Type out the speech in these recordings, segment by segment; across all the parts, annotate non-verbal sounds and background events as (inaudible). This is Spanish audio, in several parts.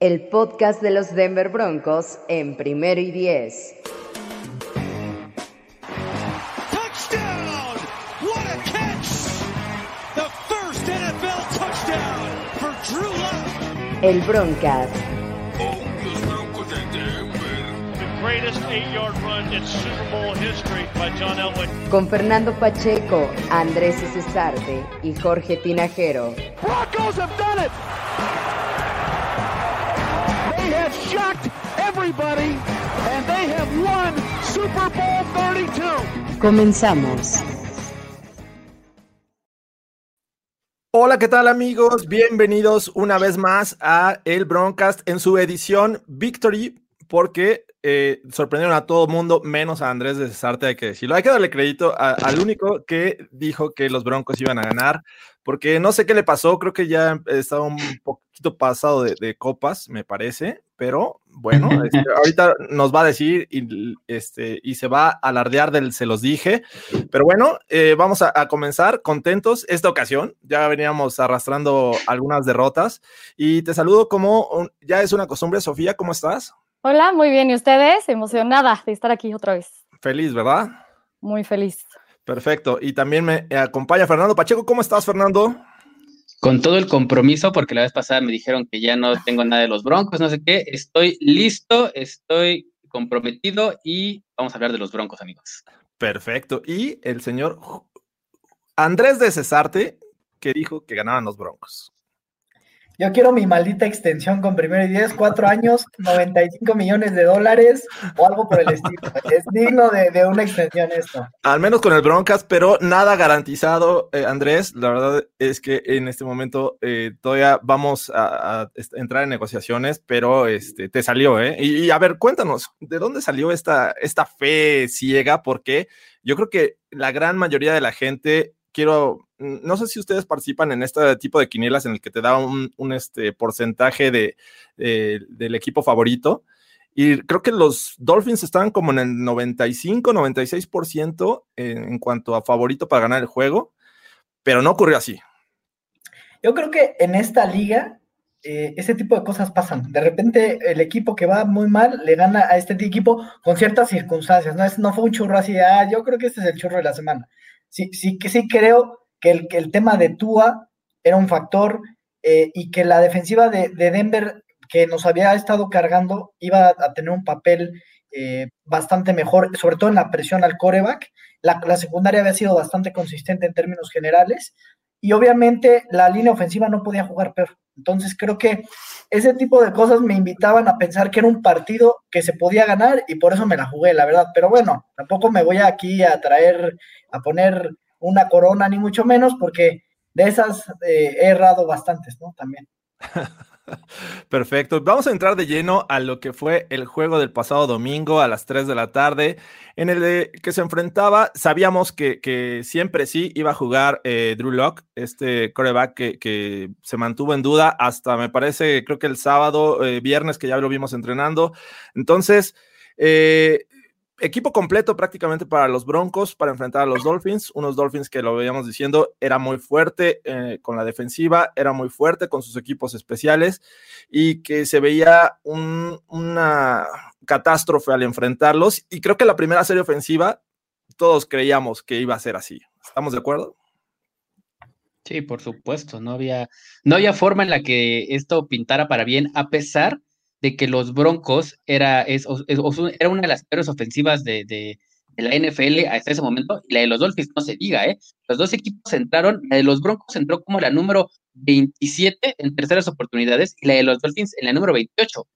el podcast de los Denver Broncos en primero y diez. Touchdown! What a catch! The first NFL touchdown for Drew Lock. El Broncast. Con Fernando Pacheco, Andrés Cesarte y Jorge Tinajero. Broncos have done it! Shocked everybody, and they have won Super Bowl 32. Comenzamos. Hola, ¿qué tal amigos? Bienvenidos una vez más a el Broncast en su edición Victory, porque eh, sorprendieron a todo mundo, menos a Andrés de Cesarte, hay que decirlo. Hay que darle crédito a- al único que dijo que los Broncos iban a ganar, porque no sé qué le pasó, creo que ya estaba un poquito pasado de, de copas, me parece, pero bueno, (laughs) este, ahorita nos va a decir y, este, y se va a alardear del se los dije. Pero bueno, eh, vamos a, a comenzar contentos esta ocasión. Ya veníamos arrastrando algunas derrotas y te saludo como un- ya es una costumbre. Sofía, ¿cómo estás? Hola, muy bien. ¿Y ustedes? Emocionada de estar aquí otra vez. Feliz, ¿verdad? Muy feliz. Perfecto. Y también me acompaña Fernando Pacheco. ¿Cómo estás, Fernando? Con todo el compromiso, porque la vez pasada me dijeron que ya no tengo nada de los broncos, no sé qué, estoy listo, estoy comprometido y vamos a hablar de los broncos, amigos. Perfecto. Y el señor Andrés de Cesarte, que dijo que ganaban los Broncos. Yo quiero mi maldita extensión con primero y diez, cuatro años, 95 millones de dólares o algo por el estilo. Es digno de, una extensión esto. Al menos con el Broncas, pero nada garantizado, eh, Andrés. La verdad es que en este momento eh, todavía vamos a, entrar en negociaciones, pero este, te salió, ¿eh? Y, y a ver, cuéntanos, ¿de dónde salió esta, esta fe ciega? Porque yo creo que la gran mayoría de la gente, quiero, no sé si ustedes participan en este tipo de quinielas en el que te da un, este, porcentaje de- del equipo favorito. Y creo que los Dolphins estaban como en el 95, 96% en, en cuanto a favorito para ganar el juego, pero no ocurrió así. Yo creo que en esta liga eh, ese tipo de cosas pasan. De repente el equipo que va muy mal le gana a este equipo con ciertas circunstancias. No, es, no fue un churro así de, ah, yo creo que este es el churro de la semana. Sí, sí, que sí creo que el, el tema de Tua era un factor eh, y que la defensiva de, de Denver que nos había estado cargando iba a tener un papel eh, bastante mejor, sobre todo en la presión al coreback. La, la secundaria había sido bastante consistente en términos generales y obviamente la línea ofensiva no podía jugar peor. Entonces creo que ese tipo de cosas me invitaban a pensar que era un partido que se podía ganar y por eso me la jugué, la verdad. Pero bueno, tampoco me voy aquí a traer, a poner una corona, ni mucho menos, porque de esas eh, he errado bastantes, ¿no? También. (laughs) Perfecto. Vamos a entrar de lleno a lo que fue el juego del pasado domingo a las 3 de la tarde, en el que se enfrentaba. Sabíamos que, que siempre sí iba a jugar eh, Drew Lock, este coreback que, que se mantuvo en duda hasta, me parece, creo que el sábado, eh, viernes, que ya lo vimos entrenando. Entonces, eh, equipo completo prácticamente para los Broncos para enfrentar a los Dolphins, unos Dolphins que lo veíamos diciendo era muy fuerte eh, con la defensiva, era muy fuerte con sus equipos especiales y que se veía un- una catástrofe al enfrentarlos y creo que la primera serie ofensiva todos creíamos que iba a ser así. ¿Estamos de acuerdo? Sí, por supuesto, no había, no había forma en la que esto pintara para bien, a pesar de que los Broncos era, es, era una de las peores ofensivas de, de- de la NFL hasta ese momento, y la de los Dolphins no se diga, ¿eh? Los dos equipos entraron, la de los Broncos entró como la número 27 en terceras oportunidades, y la de los Dolphins en la número 28.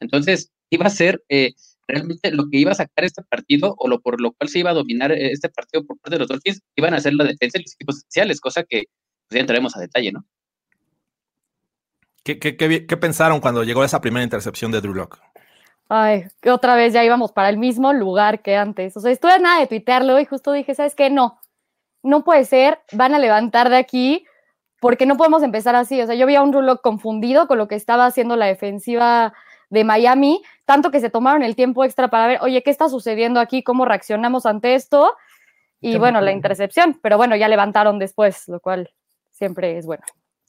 Entonces, iba a ser eh, realmente lo que iba a sacar este partido, o lo por lo cual se iba a dominar eh, este partido por parte de los Dolphins, iban a ser la defensa y los equipos especiales, cosa que pues, ya entraremos a detalle, ¿no? ¿Qué, qué, qué vi- qué pensaron cuando llegó esa primera intercepción de Drew Lock? Ay, que otra vez ya íbamos para el mismo lugar que antes. O sea, estuve a nada de tuitearlo y justo dije, ¿sabes qué? No, no puede ser, van a levantar de aquí porque no podemos empezar así. O sea, yo vi a un Rulo confundido con lo que estaba haciendo la defensiva de Miami, tanto que se tomaron el tiempo extra para ver, oye, ¿qué está sucediendo aquí? ¿Cómo reaccionamos ante esto? Y Qué bueno, la intercepción, pero bueno, ya levantaron después, lo cual siempre es bueno.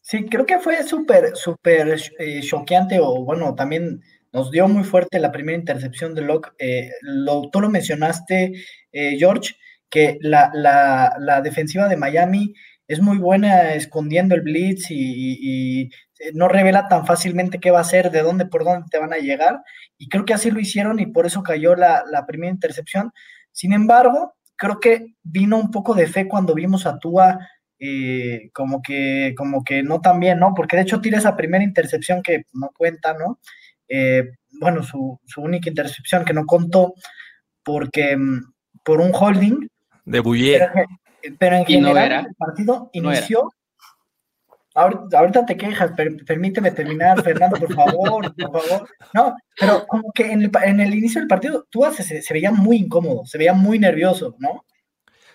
Sí, creo que fue súper, súper eh, choqueante o bueno, también nos dio muy fuerte la primera intercepción de Locke. Eh, lo, tú lo mencionaste, eh, George, que la, la, la, defensiva de Miami es muy buena escondiendo el blitz y, no revela tan fácilmente qué va a hacer, de dónde, por dónde te van a llegar. Y creo que así lo hicieron y por eso cayó la, la primera intercepción. Sin embargo, creo que vino un poco de fe cuando vimos a Tua eh, como que como que no tan bien, ¿no? Porque de hecho tira esa primera intercepción que no cuenta, ¿no? Eh, bueno, su, única intercepción que no contó porque mm, por un holding. De Bouillet. Pero, en general el partido inició. ahorita, te quejas, permíteme terminar, Fernando, por favor, por favor. No, pero como que en el, en el inicio del partido, tú se, se veía muy incómodo, se veía muy nervioso, ¿no?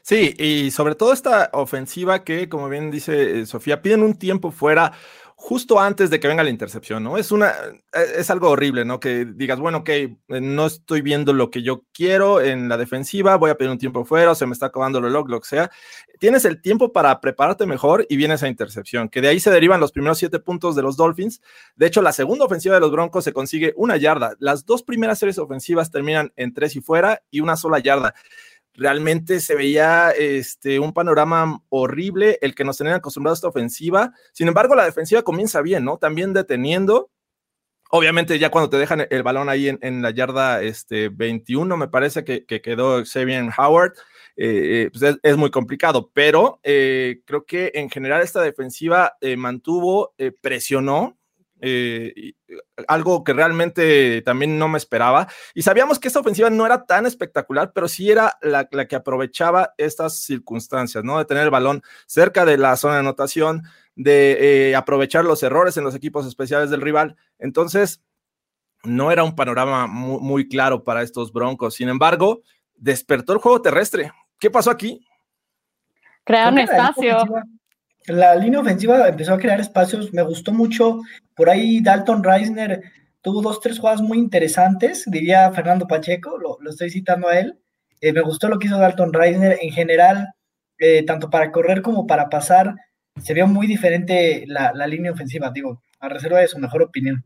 Sí, y sobre todo esta ofensiva que, como bien dice eh, Sofía, piden un tiempo fuera justo antes de que venga la intercepción, ¿no? Es una, e, es algo horrible, ¿no? Que digas, bueno, ok, eh, no estoy viendo lo que yo quiero en la defensiva, voy a pedir un tiempo fuera, o se me está acabando el log, lo que sea. Tienes el tiempo para prepararte mejor y viene esa intercepción, que de ahí se derivan los primeros siete puntos de los Dolphins. De hecho, la segunda ofensiva de los Broncos se consigue una yarda. Las dos primeras series ofensivas terminan en tres y fuera y una sola yarda realmente se veía este, un panorama horrible el que nos tenían acostumbrados a esta ofensiva. Sin embargo, la defensiva comienza bien, ¿no? También deteniendo. Obviamente, ya cuando te dejan el balón ahí en, la yarda este, 21, me parece que, quedó Xavier Howard, eh, eh, pues es, muy complicado, pero eh, creo que en general esta defensiva mantuvo, presionó, eh, algo que realmente también no me esperaba. Y sabíamos que esta ofensiva no era tan espectacular, pero sí era la, que aprovechaba estas circunstancias, ¿no? De tener el balón cerca de la zona de anotación, de eh, aprovechar los errores en los equipos especiales del rival. Entonces, no era un panorama muy, claro para estos Broncos. Sin embargo, despertó el juego terrestre. ¿Qué pasó aquí? Crearon espacio la línea ofensiva empezó a crear espacios, me gustó mucho. Por ahí Dalton Reisner tuvo dos, tres jugadas muy interesantes, diría Fernando Pacheco, lo, estoy citando a él. Eh, me gustó lo que hizo Dalton Reisner en general, eh, tanto para correr como para pasar. Se vio muy diferente la, línea ofensiva, digo, a reserva de su mejor opinión.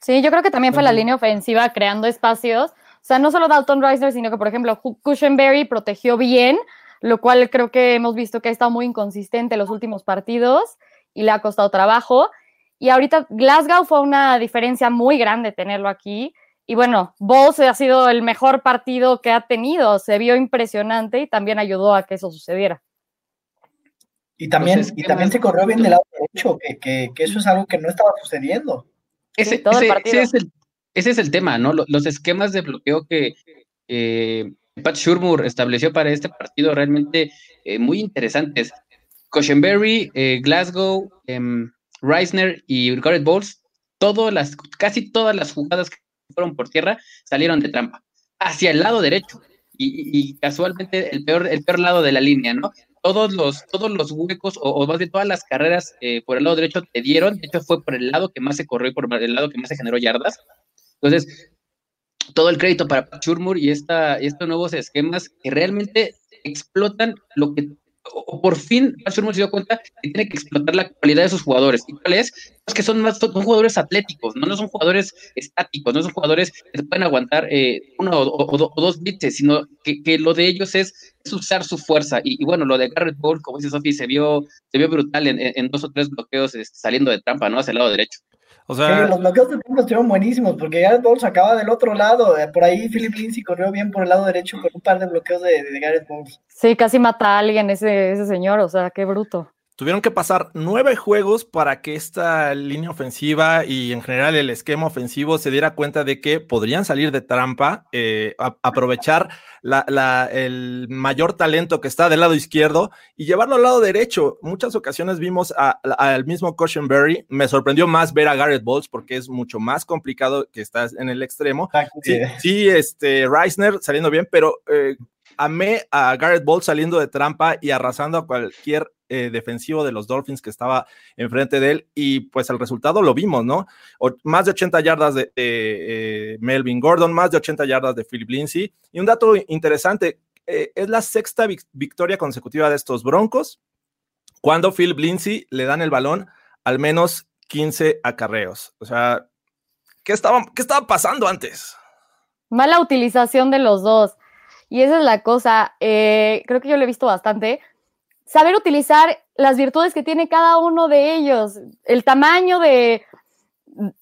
Sí, yo creo que también fue la línea ofensiva creando espacios. O sea, no solo Dalton Reisner, sino que, por ejemplo, Cushenberry protegió bien lo cual creo que hemos visto que ha estado muy inconsistente en los últimos partidos y le ha costado trabajo. Y ahorita Glasgow fue una diferencia muy grande tenerlo aquí. Y bueno, Bowles ha sido el mejor partido que ha tenido, se vio impresionante y también ayudó a que eso sucediera. Y también, y también se corrió bien del lado derecho, que, eso es algo que no estaba sucediendo. Ese, es, el, ese es el tema, ¿no? Los esquemas de bloqueo que eh, Pat Shurmur estableció para este partido realmente eh, muy interesantes. Cushenberry, eh, Glasgow, em, Reisner y Garrett Bowles, todas las, casi todas las jugadas que fueron por tierra salieron de trampa, hacia el lado derecho. Y, casualmente el peor, el peor lado de la línea, ¿no? Todos los, todos los huecos, o, más de todas las carreras eh, por el lado derecho te dieron, de hecho fue por el lado que más se corrió y por el lado que más se generó yardas. Entonces, todo el crédito para Pat y esta, estos nuevos esquemas que realmente explotan lo que o por fin Pat se dio cuenta que tiene que explotar la cualidad de sus jugadores. ¿Y cuál es? Es que son más jugadores atléticos, ¿no? no son jugadores estáticos, no son jugadores que pueden aguantar eh, uno o, dos bits, sino que, lo de ellos es, usar su fuerza. Y, bueno, lo de Garrett Ball, como dice Sophie, se vio, se vio brutal en, en, dos o tres bloqueos este, saliendo de trampa, ¿no? Hacia el lado derecho los bloqueos de tiempo estuvieron buenísimos porque Gareth Bowles acaba del otro lado. Eh, por ahí Philip Lindsay corrió bien por el lado derecho con un par de bloqueos de, de Gareth Bowles. Sí, casi mata a alguien ese, ese señor, o sea, qué bruto. Tuvieron que pasar nueve juegos para que esta línea ofensiva y en general el esquema ofensivo se diera cuenta de que podrían salir de trampa, eh, aprovechar el mayor talento que está del lado izquierdo y llevarlo al lado derecho. Muchas ocasiones vimos al mismo Cushenberry. Me sorprendió más ver a Garrett Bowles porque es mucho más complicado que estás en el extremo. Sí, este Reisner saliendo bien, pero eh, amé a Garrett Bowles saliendo de trampa y arrasando a cualquier eh, defensivo de los Dolphins que estaba enfrente de él y pues el resultado lo vimos, ¿no? más de 80 yardas de eh, Melvin Gordon, más de 80 yardas de Philip Lindsay. Y un dato interesante, eh, es la sexta victoria consecutiva de estos Broncos cuando Phil Lindsay le dan el balón al menos 15 acarreos. O sea, ¿qué estaba, qué estaba pasando antes? Mala utilización de los dos. Y esa es la cosa, eh, creo que yo lo he visto bastante. Saber utilizar las virtudes que tiene cada uno de ellos. El tamaño de,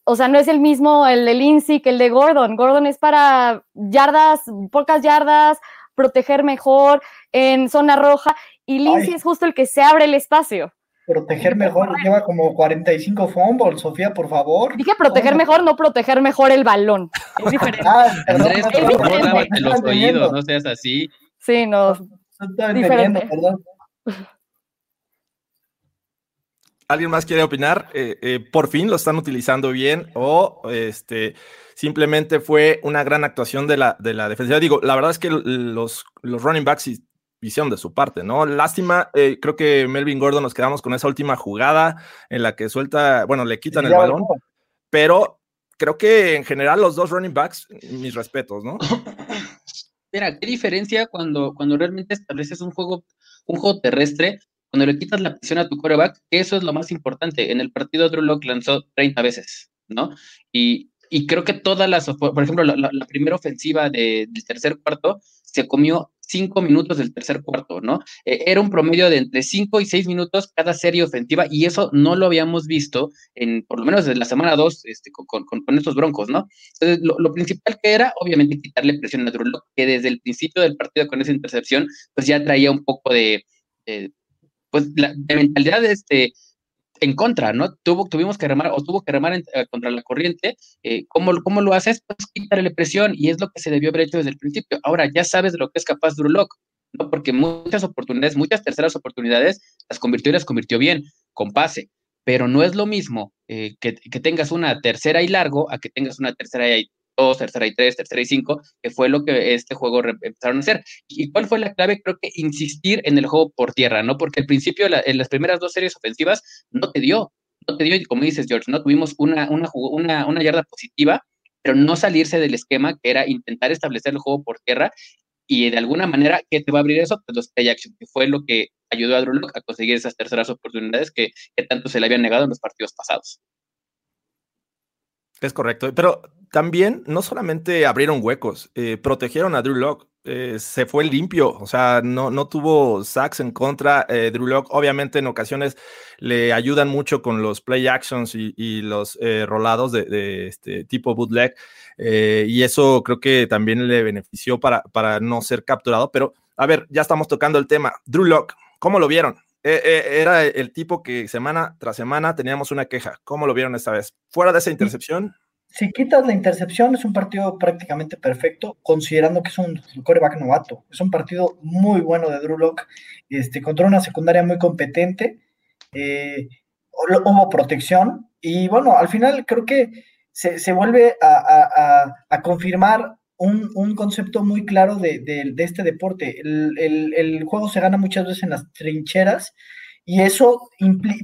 o sea, no es el mismo el de Lindsay que el de Gordon. Gordon es para yardas, pocas yardas, proteger mejor en zona roja y Lindsay es justo el que se abre el espacio. Proteger mejor, lleva como 45 fumbles, Sofía, por favor. Dije proteger mejor, no proteger mejor el balón. Es diferente. Ah, (laughs) Andrés, por favor, lávate los oídos, no seas así. Sí, no. Diferente. Perdón. ¿Alguien más quiere opinar? Eh, eh, ¿Por fin lo están utilizando bien o este, simplemente fue una gran actuación de la, de la defensiva? Digo, la verdad es que los, los running backs visión de su parte, ¿no? Lástima, eh, creo que Melvin Gordon nos quedamos con esa última jugada en la que suelta, bueno, le quitan el balón, pero creo que en general los dos running backs, mis respetos, ¿no? Mira, qué diferencia cuando, cuando realmente estableces un juego, un juego terrestre, cuando le quitas la presión a tu coreback, eso es lo más importante. En el partido Drew Locke lanzó 30 veces, ¿no? Y, y creo que todas las, por ejemplo, la, primera ofensiva del tercer cuarto se comió cinco minutos del tercer cuarto, ¿no? Eh, era un promedio de entre cinco y seis minutos cada serie ofensiva y eso no lo habíamos visto en, por lo menos desde la semana dos, este, con, con, estos broncos, ¿no? Entonces, lo, principal que era, obviamente, quitarle presión a Drew que desde el principio del partido con esa intercepción, pues ya traía un poco de, pues, la, mentalidad de este en contra, ¿no? Tuvo, tuvimos que remar o tuvo que remar eh, contra la corriente. Eh, ¿cómo, lo haces? Pues quitarle presión y es lo que se debió haber hecho desde el principio. Ahora ya sabes de lo que es capaz Drew ¿no? Porque muchas oportunidades, muchas terceras oportunidades las convirtió y las convirtió bien, con pase. Pero no es lo mismo eh, que, que, tengas una tercera y largo a que tengas una tercera y tercera y tres, tercera y cinco, que fue lo que este juego empezaron a hacer. ¿Y cuál fue la clave? Creo que insistir en el juego por tierra, ¿no? Porque al principio, en las primeras dos series ofensivas, no te dio, no te dio, y como dices, George, ¿no? Tuvimos una, una, una, una yarda positiva, pero no salirse del esquema que era intentar establecer el juego por tierra y de alguna manera, ¿qué te va a abrir eso? Pues los play action, que fue lo que ayudó a Drew a conseguir esas terceras oportunidades que, que tanto se le habían negado en los partidos pasados. Es correcto, pero también no solamente abrieron huecos, eh, protegieron a Drew Locke. Eh, se fue limpio, o sea, no, no tuvo sacks en contra. Eh, Drew Locke, obviamente, en ocasiones le ayudan mucho con los play actions y, los rolados de, este tipo bootleg, y eso creo que también le benefició para, para no ser capturado. Pero, a ver, ya estamos tocando el tema. Drew Locke, ¿cómo lo vieron? Era el tipo que semana tras semana teníamos una queja. ¿Cómo lo vieron esta vez? Fuera de esa intercepción, si quitas la intercepción, es un partido prácticamente perfecto, considerando que es un coreback novato. Es un partido muy bueno de Drew Locke, este, contra una secundaria muy competente. Eh, hubo protección y bueno, al final creo que se, vuelve a, confirmar un, concepto muy claro de, este deporte. el, juego se gana muchas veces en las trincheras y eso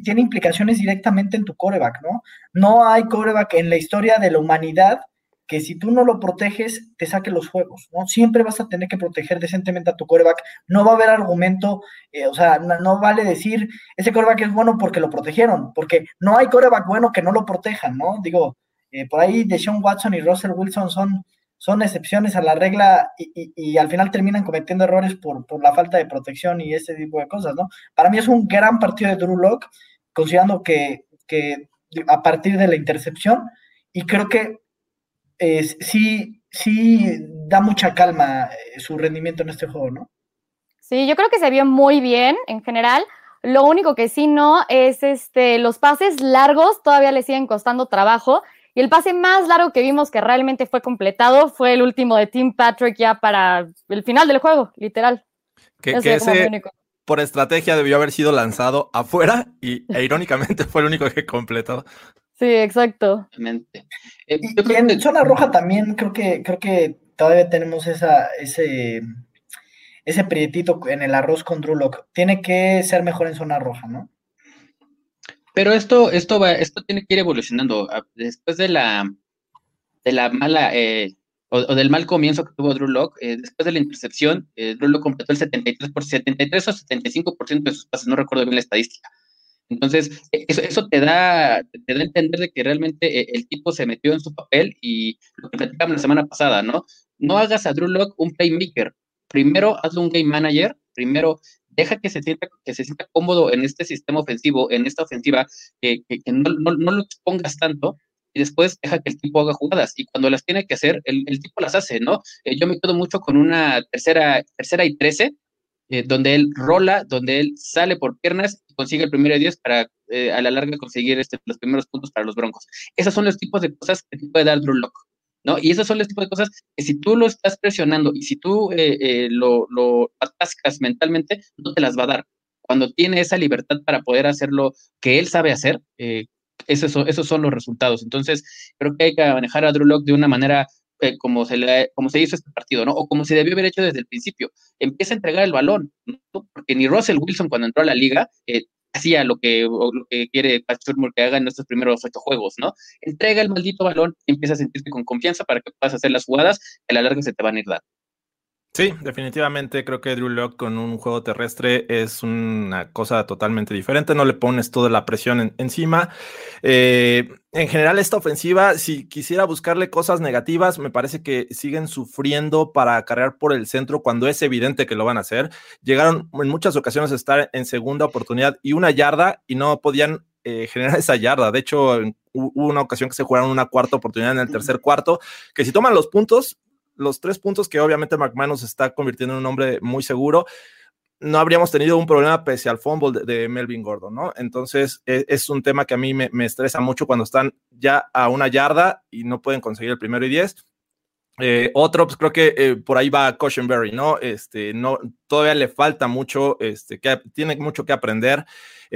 tiene implicaciones directamente en tu coreback, ¿no? No hay coreback en la historia de la humanidad que si tú no lo proteges, te saque los juegos, ¿no? Siempre vas a tener que proteger decentemente a tu coreback. No va a haber argumento, eh, o sea, no, vale decir, ese coreback es bueno porque lo protegieron, porque no hay coreback bueno que no lo protejan, ¿no? Digo, eh, por ahí Deshaun Watson y Russell Wilson son son excepciones a la regla y, al final terminan cometiendo errores por, la falta de protección y ese tipo de cosas, ¿no? Para mí es un gran partido de Drew Locke, considerando que, a partir de la intercepción, y creo que sí, sí da mucha calma eh, su rendimiento en este juego, ¿no? Sí, yo creo que se vio muy bien en general. Lo único que sí no es este, los pases largos todavía le siguen costando trabajo y el pase más largo que vimos que realmente fue completado fue el último de Tim Patrick ya para el final del juego, literal. Que, ese, por estrategia debió haber sido lanzado afuera y e irónicamente fue el único que completó. Sí, exacto. Eh, y, en zona roja también creo que creo que todavía tenemos esa ese ese prietito en el arroz con Drew Tiene que ser mejor en zona roja, ¿no? Pero esto, esto va, esto tiene que ir evolucionando. Ah, después de la, de la mala, eh, o, del mal comienzo que tuvo Drew Locke, eh, después de la intercepción, eh, Drew Locke completó el 73%, por, 73 o 75% de sus pases, no recuerdo bien la estadística. Entonces, e, eso, eso te, da, te da a entender de que realmente eh, el tipo se metió en su papel y lo que platicamos la semana pasada, ¿no? No hagas a Drew Locke un playmaker. Primero hazlo un game manager, primero deja que se sienta, que se sienta cómodo en este sistema ofensivo, en esta ofensiva, que, que, no, no, no, lo expongas tanto y después deja que el tipo haga jugadas. Y cuando las tiene que hacer, el, el tipo las hace, ¿no? Eh, yo me quedo mucho con una tercera, tercera y trece, eh, donde él rola, donde él sale por piernas y consigue el primero de 10 para eh, a la larga conseguir este, los primeros puntos para los Broncos. Esos son los tipos de cosas que te puede dar Drew. ¿No? Y esos son los tipos de cosas que si tú lo estás presionando y si tú lo, lo atascas mentalmente, no te las va a dar cuando tiene esa libertad para poder hacer lo que él sabe hacer, eh, esos, esos son los resultados. Entonces, creo que hay que manejar a Drew Locke de una manera eh, como, se le, como se hizo este partido, ¿no? O como se debió haber hecho desde el principio. Empieza a entregar el balón, ¿no? Porque ni Russell Wilson cuando entró a la liga eh, hacía lo que, lo que quiere Patrick que haga en estos primeros ocho juegos, ¿no? Entrega el maldito balón y empieza a sentirte con confianza para que puedas hacer las jugadas que a la larga se te van a ir dando. Sí, definitivamente creo que Drew Locke con un juego terrestre es una cosa totalmente diferente. No le pones toda la presión encima. Eh, en general, esta ofensiva, si quisiera buscarle cosas negativas, me parece que siguen sufriendo para cargar por el centro cuando es evidente que lo van a hacer. Llegaron en muchas ocasiones a estar en segunda oportunidad y una yarda y no podían eh, generar esa yarda. De hecho, hubo una ocasión que se jugaron una cuarta oportunidad en el tercer cuarto, que si toman los puntos, los tres puntos que obviamente McManus está convirtiendo en un hombre muy seguro, no habríamos tenido un problema pese al fumble de, Melvin Gordon, ¿no? Entonces e, es, un tema que a mí me, estresa mucho cuando están ya a una yarda y no pueden conseguir el primero y diez. Eh, otro, pues creo que eh, por ahí va Cushenberry, ¿no? Este, no, todavía le falta mucho, este, que tiene mucho que aprender.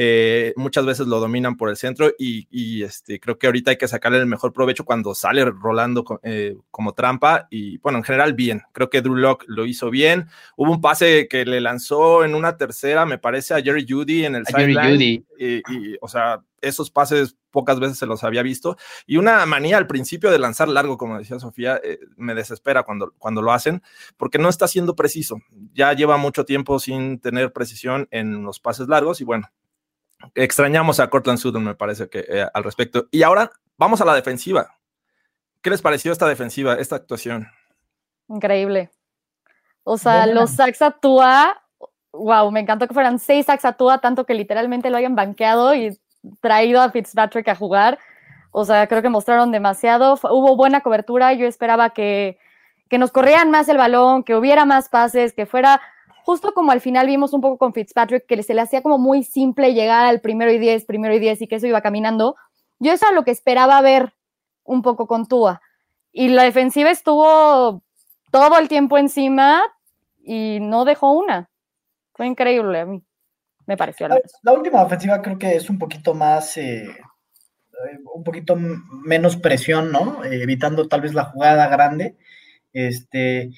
Eh, muchas veces lo dominan por el centro y, este, creo que ahorita hay que sacarle el mejor provecho cuando sale rolando eh, como trampa y bueno, en general bien, creo que Drew Locke lo hizo bien, hubo un pase que le lanzó en una tercera, me parece a Jerry Judy en el sideline y, o sea, esos pases pocas veces se los había visto. Y una manía al principio de lanzar largo, como decía Sofía, eh, me desespera cuando, cuando lo hacen porque no está siendo preciso, ya lleva mucho tiempo sin tener precisión en los pases largos y bueno, extrañamos a Cortland Sutton, me parece que eh, al respecto. Y ahora vamos a la defensiva. ¿Qué les pareció esta defensiva, esta actuación? Increíble. O sea, los sacks actúa, wow, me encantó que fueran seis sacks actúa, tanto que literalmente lo hayan banqueado y traído a Fitzpatrick a jugar. O sea, creo que mostraron demasiado. Hubo buena cobertura. Yo esperaba que, que nos corrieran más el balón, que hubiera más pases, que fuera justo como al final vimos un poco con Fitzpatrick, que se le hacía como muy simple llegar al primero y diez, primero y diez, y que eso iba caminando, yo eso es lo que esperaba ver un poco con Tua. Y la defensiva estuvo todo el tiempo encima y no dejó una. Fue increíble a mí, me pareció. La, última ofensiva creo que es un poquito más, eh, un poquito menos presión, ¿no? Eh, evitando tal vez la jugada grande. Este,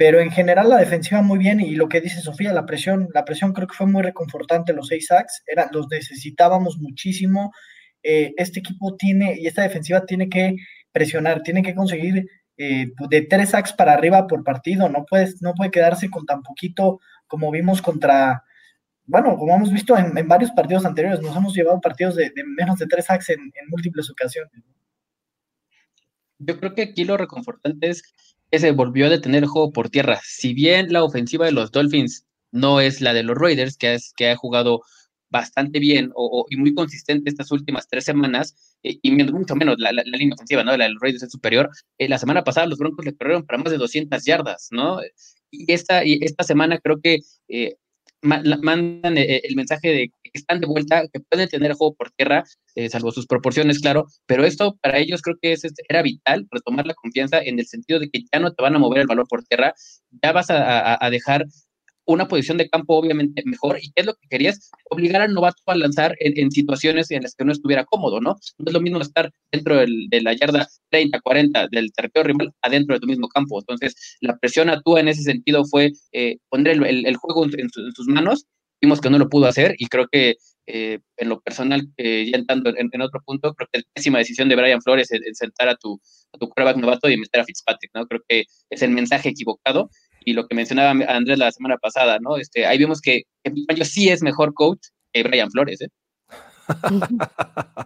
pero en general la defensiva muy bien y lo que dice Sofía, la presión, la presión creo que fue muy reconfortante los seis sacks, era, los necesitábamos muchísimo. Eh, este equipo tiene y esta defensiva tiene que presionar, tiene que conseguir eh, de tres sacks para arriba por partido, no, puedes, no puede quedarse con tan poquito como vimos contra, bueno, como hemos visto en, varios partidos anteriores, nos hemos llevado partidos de, menos de tres sacks en múltiples ocasiones. Yo creo que aquí lo reconfortante es se volvió a detener el juego por tierra. Si bien la ofensiva de los Dolphins no es la de los Raiders, que, ha jugado bastante bien o, y muy consistente estas últimas tres semanas, eh, y mucho menos la, línea ofensiva, ¿no? La de los Raiders es superior. Eh, la semana pasada los Broncos le corrieron para más de 200 yardas, ¿no? Y esta, y esta semana creo que eh, mandan el mensaje de que están de vuelta, que pueden tener juego por tierra, eh, salvo sus proporciones, claro, pero esto para ellos creo que es, era vital, retomar la confianza en el sentido de que ya no te van a mover el valor por tierra, ya vas a dejar una posición de campo obviamente mejor. ¿Y qué es lo que querías? Obligar al novato a lanzar en, situaciones en las que no estuviera cómodo, ¿no? No es lo mismo estar dentro de la yarda 30, 40 del territorio rival adentro de tu mismo campo. Entonces, la presión a en ese sentido fue eh, poner el, juego en, sus manos. Vimos que no lo pudo hacer y creo que eh, en lo personal, eh, ya entrando en, otro punto, creo que es pésima decisión de Brian Flores en, sentar a tu, a tu quarterback novato y meter a Fitzpatrick, ¿no? Creo que es el mensaje equivocado y lo que mencionaba Andrés la semana pasada, ¿no? Este, ahí vemos que, que sí es mejor coach que Brian Flores, ¿eh?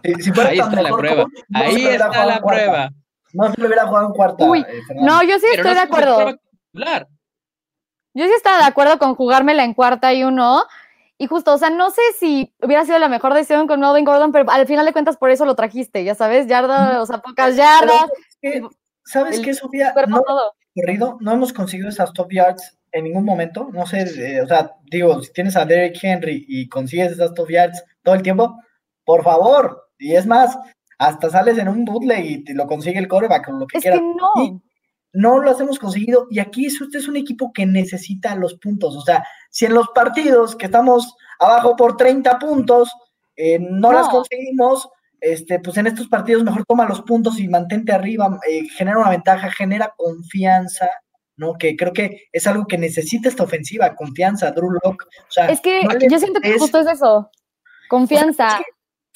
ahí está la prueba. ahí está la prueba. No se le hubiera jugado en cuarta. Uy, eh, no, yo sí estoy de acuerdo. Yo sí estaba de acuerdo con jugármela en cuarta y uno. Y justo, o sea, no sé si hubiera sido la mejor decisión con Melvin Gordon, pero al final de cuentas por eso lo trajiste, ya sabes, yardas, o sea, pocas yardas. ¿Sabes qué, Sofía? No, corrido, no hemos conseguido esas top yards en ningún momento. No sé, o sea, digo, si tienes a Derek Henry y consigues esas top yards todo el tiempo, por favor. Y es más, hasta sales en un bootleg y te lo consigue el coreback lo que es quiera. Que no. No lo hemos conseguido. Y aquí usted es un equipo que necesita los puntos. O sea, si en los partidos que estamos abajo por 30 puntos eh, no, las conseguimos, este, pues en estos partidos mejor toma los puntos y mantente arriba, eh, genera una ventaja, genera confianza, ¿no? Que creo que es algo que necesita esta ofensiva, confianza, Drew Lock. O sea, es que yo siento que justo es eso, confianza.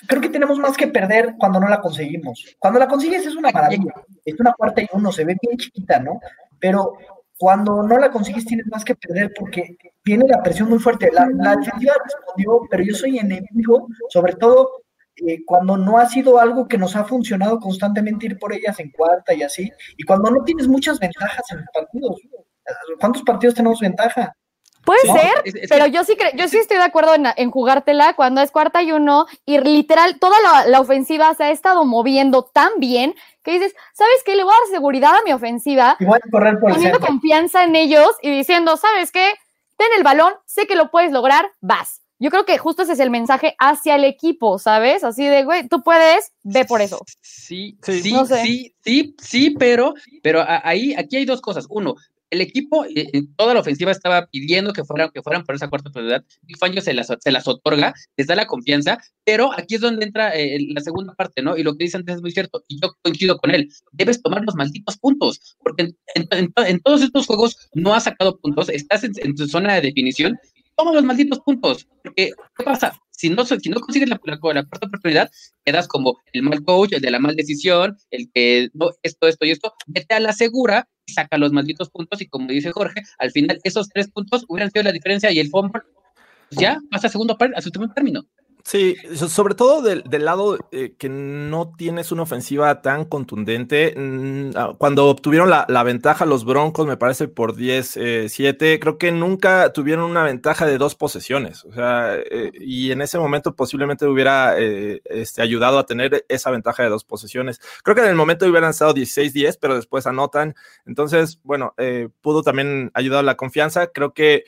Creo que tenemos más que perder cuando no la conseguimos. Cuando la consigues es una maravilla, es una cuarta y uno, se ve bien chiquita, ¿no? Pero cuando no la consigues tienes más que perder porque tiene la presión muy fuerte. La, la defensiva respondió, pero yo soy enemigo, sobre todo eh, cuando no ha sido algo que nos ha funcionado constantemente ir por ellas en cuarta y así, y cuando no tienes muchas ventajas en los partidos. ¿Cuántos partidos tenemos ventaja? Puede ser, pero yo sí yo sí estoy de acuerdo en, jugártela cuando es cuarta y uno y literal toda la, ofensiva se ha estado moviendo tan bien que dices, ¿sabes qué? Le voy a dar seguridad a mi ofensiva, y voy a correr por poniendo confianza en ellos y diciendo, ¿sabes qué? Ten el balón, sé que lo puedes lograr, vas. Yo creo que justo ese es el mensaje hacia el equipo, ¿sabes? Así de, güey, tú puedes, ve por eso. Sí, sí, sí, sí, sí, pero, pero ahí, aquí hay dos cosas. Uno, el equipo, eh, eh, toda la ofensiva estaba pidiendo que fueran, que fueran por esa cuarta y Fangio se las, se las otorga, les da la confianza, pero aquí es donde entra eh, la segunda parte, ¿no? Y lo que dice antes es muy cierto, y yo coincido con él. Debes tomar los malditos puntos, porque en, todos estos juegos no has sacado puntos, estás en, en tu zona de definición toma los malditos puntos. Porque, ¿qué pasa? Si no, si no consigues la, cuarta oportunidad, quedas como el mal coach, el de la mal decisión, el que no, esto, esto y esto, vete a la segura y saca los malditos puntos. Y como dice Jorge, al final esos tres puntos hubieran sido la diferencia y el fumble pues ya pasa a segundo a su segundo término. Sí, sobre todo del, lado eh, que no tienes una ofensiva tan contundente. Mm, ah, cuando obtuvieron la, ventaja los Broncos, me parece por 10-7, eh, creo que nunca tuvieron una ventaja de dos posesiones. O sea, eh, y en ese momento posiblemente hubiera este, ayudado a tener esa ventaja de dos posesiones. Creo que en el momento hubieran estado 16-10, pero después anotan. Entonces, bueno, pudo también ayudar la confianza. Creo que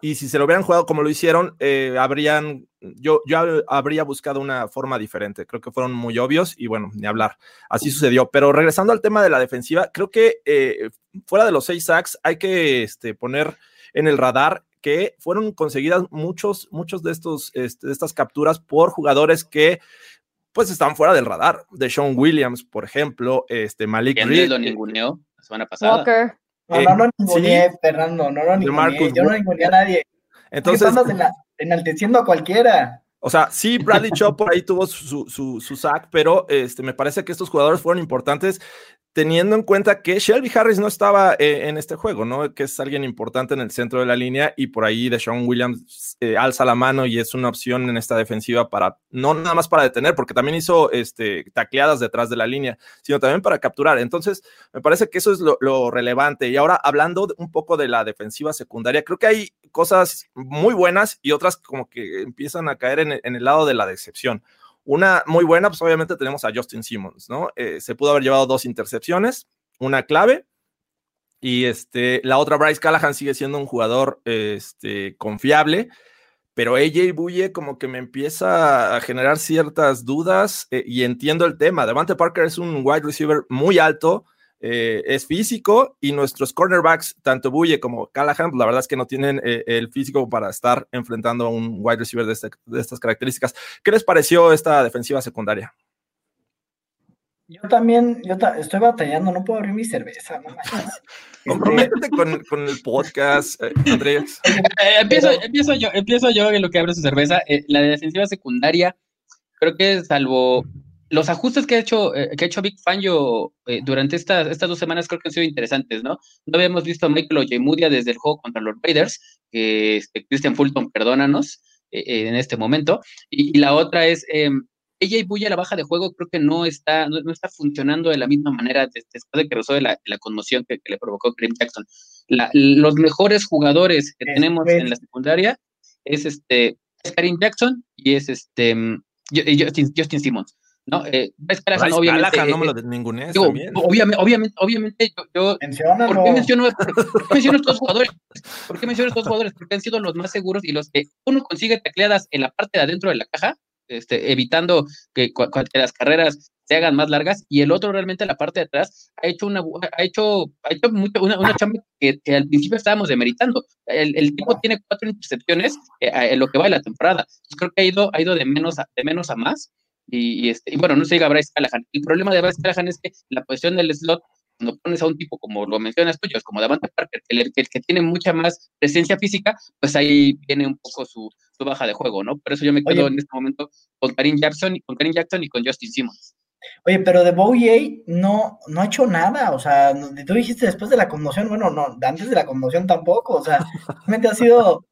y si se lo hubieran jugado como lo hicieron, eh, habrían, yo, yo habría buscado una forma diferente. Creo que fueron muy obvios y bueno, ni hablar. Así sucedió. Pero regresando al tema de la defensiva, creo que eh, fuera de los seis sacks hay que este, poner en el radar que fueron conseguidas muchos, muchos de estos, este, de estas capturas por jugadores que pues están fuera del radar. De Sean Williams, por ejemplo, este Malik Reed. lo ninguneó la semana pasada? Walker. No, no, no ninguneé, Fernando, no lo ninguneé, yo no ninguneé a nadie. Entonces, enalteciendo a cualquiera. O sea, sí, Bradley Chop por ahí tuvo su, su, su, sack, pero este, me parece que estos jugadores fueron importantes teniendo en cuenta que Shelby Harris no estaba eh, en este juego, ¿no? Que es alguien importante en el centro de la línea y por ahí Deshaun Williams eh, alza la mano y es una opción en esta defensiva para, no nada más para detener, porque también hizo este, tacleadas detrás de la línea, sino también para capturar. Entonces, me parece que eso es lo, relevante. Y ahora, hablando un poco de la defensiva secundaria, creo que hay cosas muy buenas y otras como que empiezan a caer en, en el lado de la decepción. Una muy buena, pues obviamente tenemos a Justin Simmons, ¿no? Eh, se pudo haber llevado dos intercepciones, una clave, y este, la otra, Bryce Callahan, sigue siendo un jugador este, confiable, pero AJ Buye como que me empieza a generar ciertas dudas eh, y entiendo el tema. Devante Parker es un wide receiver muy alto, eh, es físico y nuestros cornerbacks, tanto Buye como Callahan, la verdad es que no tienen eh, el físico para estar enfrentando a un wide receiver de, este, de, estas características. ¿Qué les pareció esta defensiva secundaria? Yo también, yo ta- estoy batallando, no puedo abrir mi cerveza, no (laughs) Comprométete con, con el podcast, eh, Andrés. (laughs) Eh, empiezo, Pero- empiezo yo, empiezo yo en lo que abre su cerveza. Eh, la defensiva secundaria, creo que salvo los ajustes que ha hecho, eh, que ha hecho Big Fangio eh, durante estas, estas dos semanas, creo que han sido interesantes, ¿no? No habíamos visto a Michael Ojemudia desde el juego contra los Raiders, que este, Christian Fulton, perdónanos, eh, eh, en este momento. Y, y la otra es, eh, AJ Buya, la baja de juego, creo que no está, no, no está funcionando de la misma manera des- después de que resuelve la, la conmoción que, que le provocó Kareem Jackson. La- los mejores jugadores que Es tenemos en la secundaria es este es Karim Jackson y es este mm, y Justin, Justin Simmons, ¿no? Eh, Bryce Callahan, Bryce obviamente, Callahan, no me lo ningunees digo, también. obviamente, obviamente, obviamente, yo, yo. ¿Por qué menciono, por, qué menciono estos jugadores? ¿Por qué menciono estos jugadores? Porque han sido los más seguros y los que uno consigue tacleadas en la parte de adentro de la caja, este, evitando que, las carreras se hagan más largas, y el otro realmente en la parte de atrás ha hecho una ha hecho, ha hecho mucho- una, una chamba que, que al principio estábamos demeritando. El, el tipo tiene cuatro intercepciones eh, en lo que va de la temporada. Entonces, creo que ha ido, ha ido de menos a, de menos a más. Y, y este, y bueno, no se diga Bryce Callahan. El problema de Bryce Callahan es que la posición del slot cuando pones a un tipo como lo mencionas tú, como Davante Parker, el, el que tiene mucha más presencia física, pues ahí viene un poco su, su baja de juego, ¿no? Por eso yo me quedo Oye. en este momento con Karim Jackson, y- con Karim Jackson y con Justin Simmons. Oye, pero de Bowie no, no ha hecho nada, o sea, tú dijiste después de la conmoción, bueno, no, antes de la conmoción tampoco, o sea, (laughs) realmente ha sido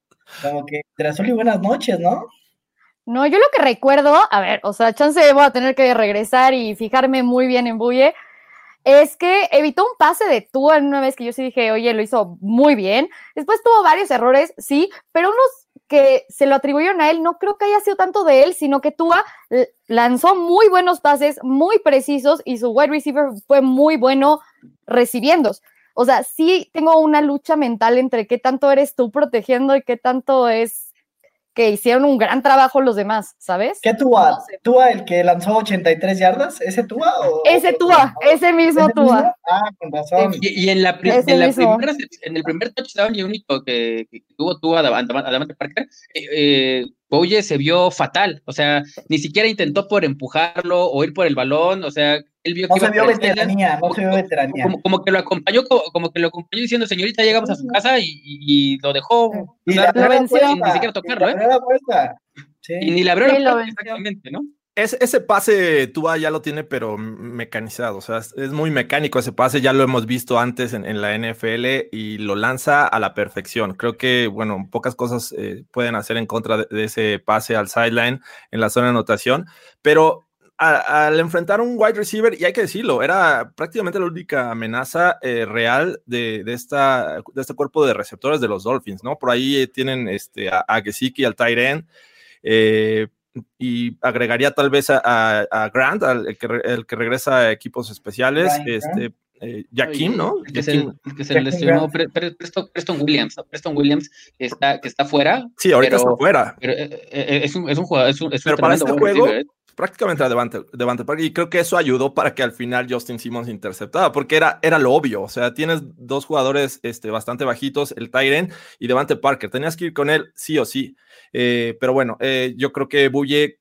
como que tras y buenas noches, ¿no? No, yo lo que recuerdo, a ver, o sea, chance voy a tener que regresar y fijarme muy bien en Buye, es que evitó un pase de Tua en una vez que yo sí dije, oye, lo hizo muy bien. Después tuvo varios errores, sí, pero unos que se lo atribuyeron a él, no creo que haya sido tanto de él, sino que Tua lanzó muy buenos pases, muy precisos, y su wide receiver fue muy bueno recibiendo. O sea, sí tengo una lucha mental entre qué tanto eres tú protegiendo y qué tanto es que hicieron un gran trabajo los demás, ¿sabes? ¿Qué Tua? No sé. ¿Tua el que lanzó 83 yardas? ¿Ese Tua? O, Ese Tua, ese mismo ¿ese Tua. mismo? Ah, con razón. Y, y en la, pri- Ese en, la mismo. primera, en el primer touchdown y único que, que tuvo tú a Davan- Davan- a Davante Parker, eh, eh, Bouye se vio fatal, o sea, ni siquiera intentó por empujarlo o ir por el balón, o sea, él vio No que se vio veteranía, no se vio veteranía. como, como que lo acompañó, como, como que lo acompañó diciendo, señorita, llegamos a su casa y, y- y lo dejó Y le abrió la venció. sin ni siquiera y tocarlo, le ¿eh? la puerta. Sí. Y ni le abrió Sí, la puerta exactamente, ¿no? Ese, pase Tua ya lo tiene, pero mecanizado. O sea, es, muy mecánico ese pase. Ya lo hemos visto antes en, en la NFL y lo lanza a la perfección. Creo que, bueno, pocas cosas eh, pueden hacer en contra de, ese pase al sideline en la zona de anotación. Pero al enfrentar un wide receiver, y hay que decirlo, era prácticamente la única amenaza eh, real de, de esta, de este cuerpo de receptores de los Dolphins, ¿no? Por ahí eh, tienen este, a, a Gesicki, al tight end, eh, y agregaría tal vez a, a- a Grant, al, el, que, re- el que regresa a equipos especiales, Ryan este, eh, Jaquim, ¿no? Que se, Jaquim. que se lesionó Pre- Pre- Preston, Preston Williams. Preston Williams que está, que está fuera, Sí, ahorita pero- está fuera. pero eh, eh, es un, es un jugador, es un, es un Pero para tremendo este juego, receiver, ¿eh? Prácticamente a Devante, Devante Parker, y creo que eso ayudó para que al final Justin Simmons interceptaba, porque era, era lo obvio, o sea, tienes dos jugadores este, bastante bajitos, el Tyren y Devante Parker, tenías que ir con él sí o sí, Eh, pero bueno, eh, yo creo que Buye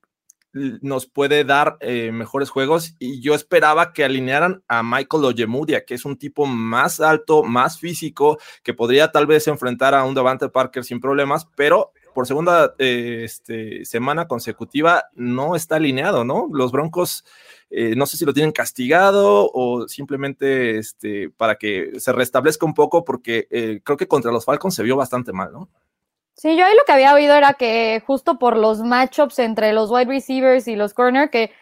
nos puede dar eh, mejores juegos y yo esperaba que alinearan a Michael Ojemudia, que es un tipo más alto, más físico, que podría tal vez enfrentar a un Devante Parker sin problemas, pero por segunda eh, este, semana consecutiva no está alineado, ¿no? Los Broncos, eh, no sé si lo tienen castigado o simplemente este, para que se restablezca un poco, porque eh, creo que contra los Falcons se vio bastante mal, ¿no? Sí, yo ahí lo que había oído era que justo por los matchups entre los wide receivers y los corner, que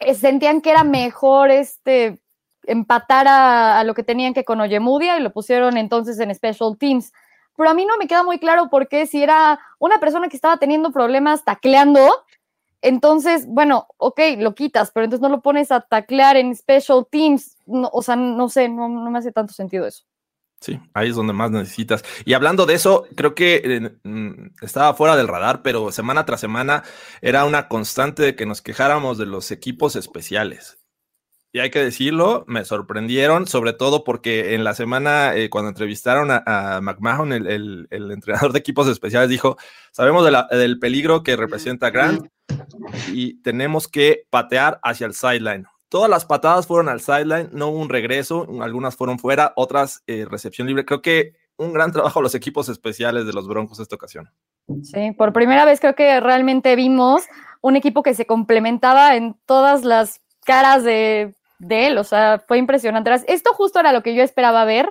eh, sentían que era mejor este empatar a, a lo que tenían que con Oyemudia y lo pusieron entonces en special teams. Pero a mí no me queda muy claro por qué si era una persona que estaba teniendo problemas tacleando, entonces, bueno, ok, lo quitas, pero entonces no lo pones a taclear en special teams. No, o sea, no sé, no, no me hace tanto sentido eso. Sí, ahí es donde más necesitas. Y hablando de eso, creo que eh, mm, estaba fuera del radar, pero semana tras semana era una constante de que nos quejáramos de los equipos especiales. Y hay que decirlo, me sorprendieron, sobre todo porque en la semana, eh, cuando entrevistaron a, McMahon, el, el- entrenador de equipos especiales, dijo, sabemos del peligro que representa Grant y tenemos que patear hacia el sideline. todas las patadas fueron al sideline, no hubo un regreso, algunas fueron fuera, otras eh, recepción libre. Creo que un gran trabajo los equipos especiales de los Broncos esta ocasión. Sí, por primera vez creo que realmente vimos un equipo que se complementaba en todas las caras de, de él, o sea, fue impresionante. Esto justo era lo que yo esperaba ver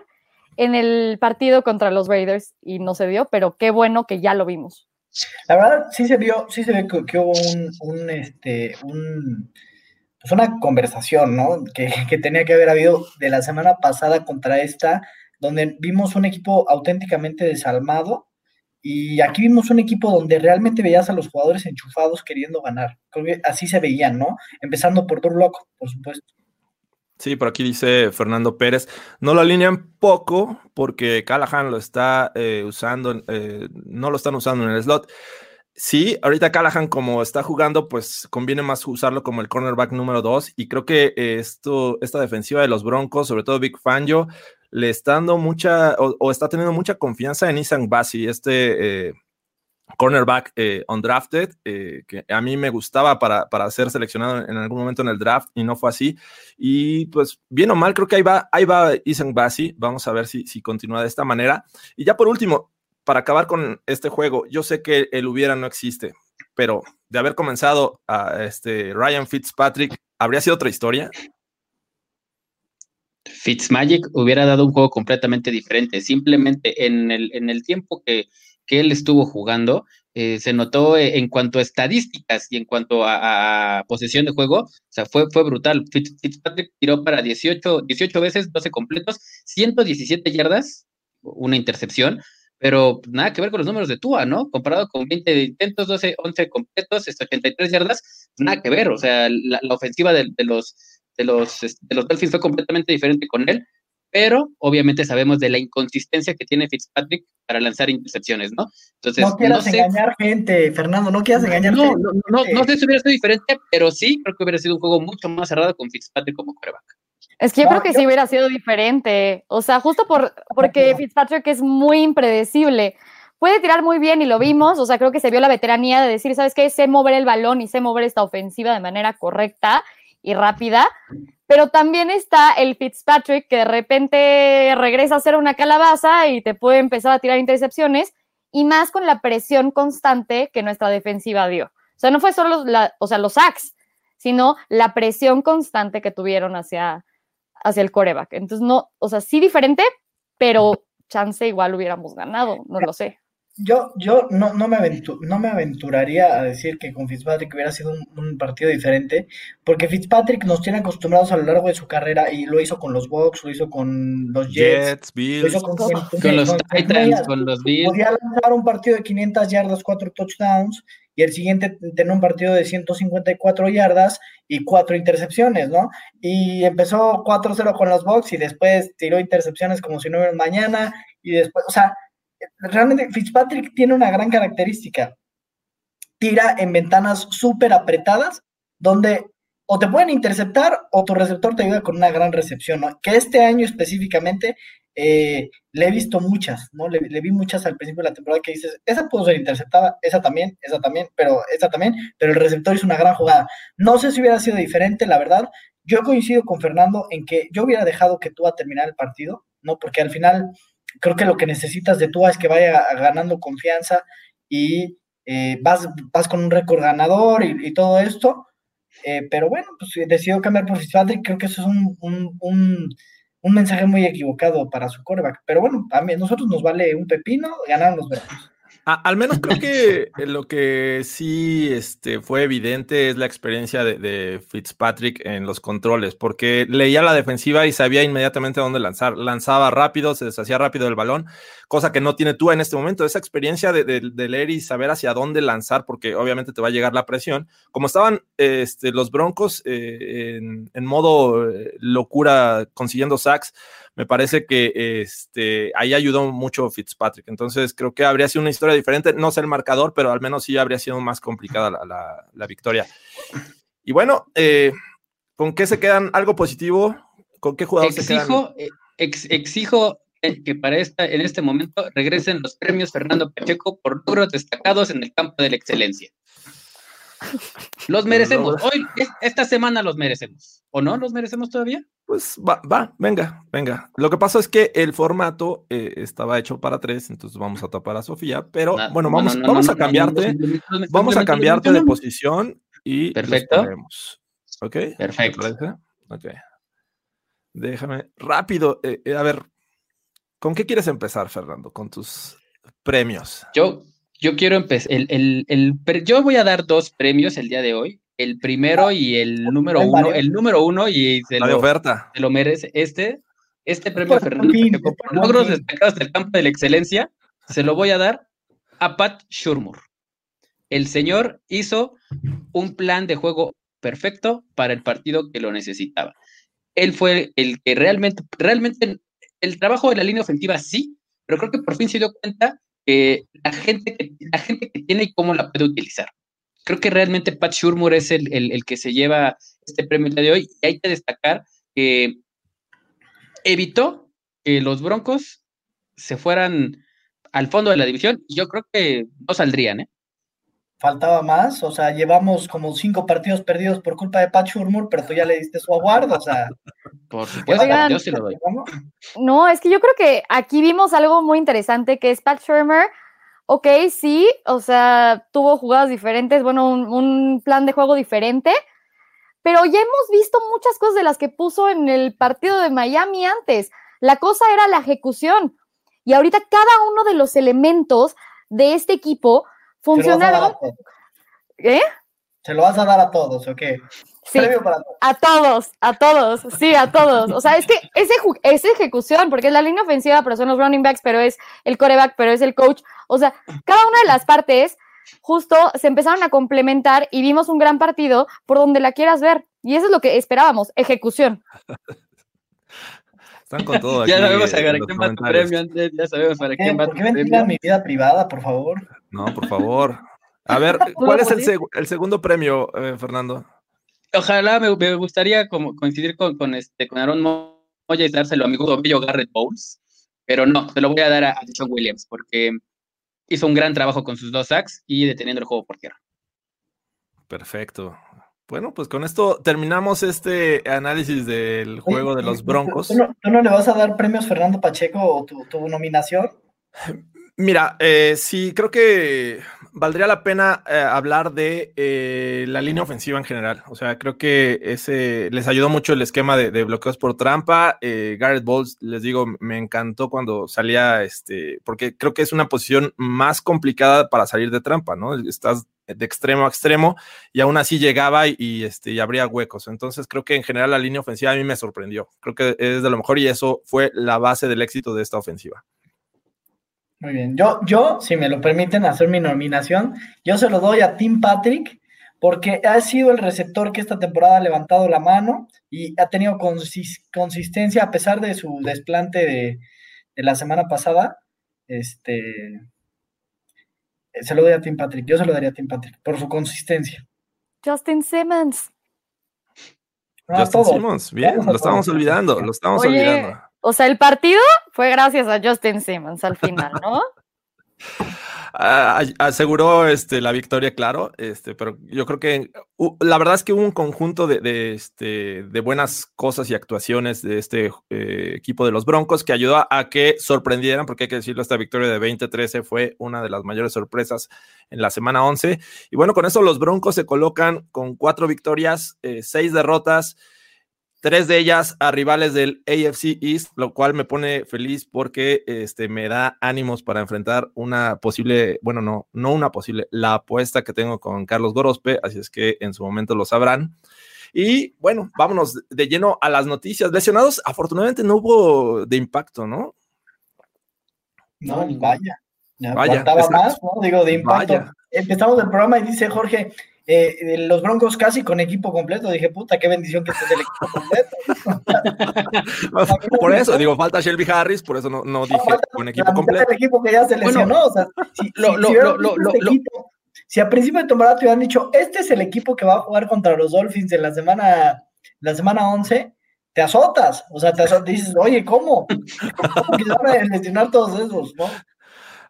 en el partido contra los Raiders y no se dio, pero qué bueno que ya lo vimos. La verdad, sí se vio, sí se ve que, hubo un, un, este, un, pues una conversación, ¿no? Que, que, tenía que haber habido de la semana pasada contra esta, donde vimos un equipo auténticamente desalmado y aquí vimos un equipo donde realmente veías a los jugadores enchufados queriendo ganar. Así se veían, ¿no? Empezando por Durlock, por supuesto. Sí, por aquí dice Fernando Pérez. No lo alinean poco porque Callahan lo está eh, usando, eh, no lo están usando en el slot. Sí, ahorita Callahan como está jugando, pues conviene más usarlo como el cornerback número dos y creo que esto, esta defensiva de los Broncos, sobre todo Big Fangio, le está dando mucha o, está teniendo mucha confianza en Isan Basi, este eh, cornerback eh, undrafted, eh, que a mí me gustaba para, para, ser seleccionado en algún momento en el draft y no fue así. Y pues bien o mal, creo que ahí va, ahí va Isan Basi, vamos a ver si, si continúa de esta manera. Y ya por último, para acabar con este juego, yo sé que el hubiera no existe, pero de haber comenzado a este Ryan Fitzpatrick, ¿habría sido otra historia? Fitzmagic hubiera dado un juego completamente diferente. Simplemente en el, en el tiempo que, que él estuvo jugando, eh, se notó eh, en cuanto a estadísticas y en cuanto a, posesión de juego, o sea, fue, fue brutal. Fitzpatrick tiró para 18, 18 veces, 12 completos, 117 yardas, una intercepción, pero nada que ver con los números de Tua, ¿no? Comparado con 20 intentos, 12, 11 completos, 83 este, yardas, nada que ver, o sea, la, ofensiva de, los, de, los, de los Dolphins fue completamente diferente con él, pero obviamente sabemos de la inconsistencia que tiene Fitzpatrick para lanzar intercepciones, ¿no? Entonces, no quieras engañar gente, Fernando, no quieras engañar no, gente. No, no, no sé si hubiera sido diferente, pero sí creo que hubiera sido un juego mucho más cerrado con Fitzpatrick como quarterback. Es que yo creo que sí hubiera sido diferente. O sea, justo por, porque Fitzpatrick es muy impredecible. Puede tirar muy bien y lo vimos. O sea, creo que se vio la veteranía de decir, ¿sabes qué? Sé mover el balón y sé mover esta ofensiva de manera correcta y rápida. Pero también está el Fitzpatrick que de repente regresa a ser una calabaza y te puede empezar a tirar intercepciones y más con la presión constante que nuestra defensiva dio. O sea, no fue solo los, o sea, los sacks, sino la presión constante que tuvieron hacia, hacia el coreback. Entonces, no, o sea, sí diferente, pero chance igual hubiéramos ganado, no lo sé. Yo, yo no, no, me no me aventuraría a decir que con Fitzpatrick hubiera sido un, partido diferente, porque Fitzpatrick nos tiene acostumbrados a lo largo de su carrera y lo hizo con los Bucks, lo hizo con los Jets, Bills, lo hizo con, los Titans, con los Bills. Podía lanzar un partido de 500 yardas, cuatro touchdowns, y el siguiente tener un partido de 154 yardas y cuatro intercepciones, ¿no? Y empezó 4-0 con los Bucks y después tiró intercepciones como si no hubiera mañana y después, o sea, realmente Fitzpatrick tiene una gran característica. Tira en ventanas súper apretadas donde o te pueden interceptar o tu receptor te ayuda con una gran recepción, ¿no? Que este año específicamente eh, le he visto muchas, ¿no? Le, vi muchas al principio de la temporada que dices, esa pudo ser interceptada, esa también, esa también, pero esa también, pero el receptor hizo una gran jugada. No sé si hubiera sido diferente, la verdad. Yo coincido con Fernando en que yo hubiera dejado que tú a terminar el partido, ¿no? Porque al final creo que lo que necesitas de Tua es que vaya ganando confianza y eh, vas, vas con un récord ganador y, todo esto. Eh, pero bueno, pues decidió cambiar por Fitzpatrick. Creo que eso es un, un, un, mensaje muy equivocado para su coreback. Pero bueno, a nosotros nos vale un pepino ganar los al menos creo que (laughs) lo que sí este, fue evidente es la experiencia de, Fitzpatrick en los controles, porque leía la defensiva y sabía inmediatamente dónde lanzar. Lanzaba rápido, se deshacía rápido el balón, cosa que no tiene tú en este momento. Esa experiencia de, leer y saber hacia dónde lanzar, porque obviamente te va a llegar la presión. Como estaban este, los Broncos eh, en, en, modo eh, locura consiguiendo sacks, me parece que este, ahí ayudó mucho Fitzpatrick. Entonces creo que habría sido una historia diferente, no sé el marcador, pero al menos sí habría sido más complicada la, victoria. Y bueno, eh, ¿con qué se quedan? ¿Algo positivo? ¿Con qué jugadores exijo, se quedan? exijo que para esta, en este momento regresen los premios Fernando Pacheco por logros destacados en el campo de la excelencia. Los merecemos. Hoy, esta semana los merecemos. ¿O no los merecemos todavía? Pues va, va, venga, venga. Lo que pasa es que el formato eh, estaba hecho para tres, entonces vamos a tapar a Sofía, pero bueno, vamos, vamos a cambiarte, vamos a cambiarte de posición y Perfecto. ¿Ok? Perfecto. Ok. Déjame rápido. Eh, eh, a ver, ¿con qué quieres empezar, Fernando? Con tus premios. Yo, yo quiero empezar. El, el, yo voy a dar dos premios el día de hoy. El primero y el número uno. El número uno y se La de oferta. Se lo merece. Este, este premio Fernando, por logros destacados del campo de la excelencia, se lo voy a dar a Pat Shurmur. El señor hizo un plan de juego perfecto para el partido que lo necesitaba. Él fue el que realmente, realmente, el trabajo de la línea ofensiva sí, pero creo que por fin se dio cuenta que la gente que, la gente que tiene y cómo la puede utilizar. Creo que realmente Pat Shurmur es el, el, que se lleva este premio el día de hoy y hay que destacar que evitó que los Broncos se fueran al fondo de la división y yo creo que no saldrían, ¿eh? faltaba más, o sea, llevamos como cinco partidos perdidos por culpa de Pat Shurmur, pero tú ya le diste su aguardo, o sea. Por supuesto, yo se lo doy. No, es que yo creo que aquí vimos algo muy interesante que es Pat Shurmur. Ok, sí, o sea, tuvo jugadas diferentes, bueno, un, un plan de juego diferente, pero ya hemos visto muchas cosas de las que puso en el partido de Miami antes. La cosa era la ejecución. Y ahorita cada uno de los elementos de este equipo funcionaron. ¿Eh? ¿Se lo vas a dar a todos o qué? Sí, a todos, a todos, sí, a todos. O sea, es que es, es ejecución, porque es la línea ofensiva, pero son los running backs, pero es el coreback, pero es el coach. O sea, cada una de las partes justo se empezaron a complementar y vimos un gran partido por donde la quieras ver. Y eso es lo que esperábamos, ejecución. Están con todo. (laughs) Aquí ya sabemos para quién va tu premio antes, ya sabemos para quién va tu premio. mi vida privada, por favor? No, por favor. A ver, (laughs) ¿cuál es el, el segundo premio, eh, Fernando? Ojalá me, me gustaría como coincidir con, con, este, con Aaron Moya y dárselo a mi bello Garrett Bowles, pero no, se lo voy a dar a, John Williams porque hizo un gran trabajo con sus dos sacks y deteniendo el juego por tierra. Perfecto. Bueno, pues con esto terminamos este análisis del juego de los Broncos. ¿Tú no, le vas a dar premios Fernando Pacheco o tu, tu nominación? Mira, eh, sí, creo que valdría la pena eh, hablar de eh, la línea ofensiva en general. O sea, creo que ese les ayudó mucho el esquema de, bloqueos por trampa. Garrett Bowles, les digo, me encantó cuando salía, este, porque creo que es una posición más complicada para salir de trampa, ¿no? Estás de extremo a extremo y aún así llegaba y, este, y abría huecos. Entonces creo que en general la línea ofensiva a mí me sorprendió. Creo que es de lo mejor y eso fue la base del éxito de esta ofensiva. Muy bien. Yo, yo, si me lo permiten hacer mi nominación, yo se lo doy a Tim Patrick porque ha sido el receptor que esta temporada ha levantado la mano y ha tenido consistencia a pesar de su desplante de, la semana pasada. Este, se lo doy a Tim Patrick. Yo se lo daría a Tim Patrick por su consistencia. Justin Simmons. Justin Simmons, bien, lo estábamos olvidando, lo estábamos olvidando. O sea, el partido fue gracias a Justin Simmons al final, ¿no? (laughs) Ah, aseguró este, la victoria, claro, este, pero yo creo que la verdad es que hubo un conjunto de, este, de buenas cosas y actuaciones de este eh, equipo de los Broncos que ayudó a, que sorprendieran, porque hay que decirlo, esta victoria de 20-13 fue una de las mayores sorpresas en la semana 11. Y bueno, con eso los Broncos se colocan con cuatro victorias, eh, seis derrotas tres de ellas a rivales del AFC East, lo cual me pone feliz porque este, me da ánimos para enfrentar una posible, bueno, no, no una posible, la apuesta que tengo con Carlos Gorospe, así es que en su momento lo sabrán. Y bueno, vámonos de lleno a las noticias. Lesionados, afortunadamente no hubo de impacto, ¿no? No, vaya. vaya. más, ¿no? Digo, de impacto. Empezamos el programa y dice Jorge, eh, los Broncos casi con equipo completo. Dije, puta, qué bendición que esté el equipo completo. (laughs) por eso, digo, falta Shelby Harris, por eso no, no dije con equipo completo. El equipo que ya se lesionó. o sea, si, a principio de temporada te hubieran dicho, este es el equipo que va a jugar contra los Dolphins en la semana, la semana 11, te azotas. O sea, te azotas, dices, oye, ¿cómo? ¿Cómo que van a lesionar todos esos, no?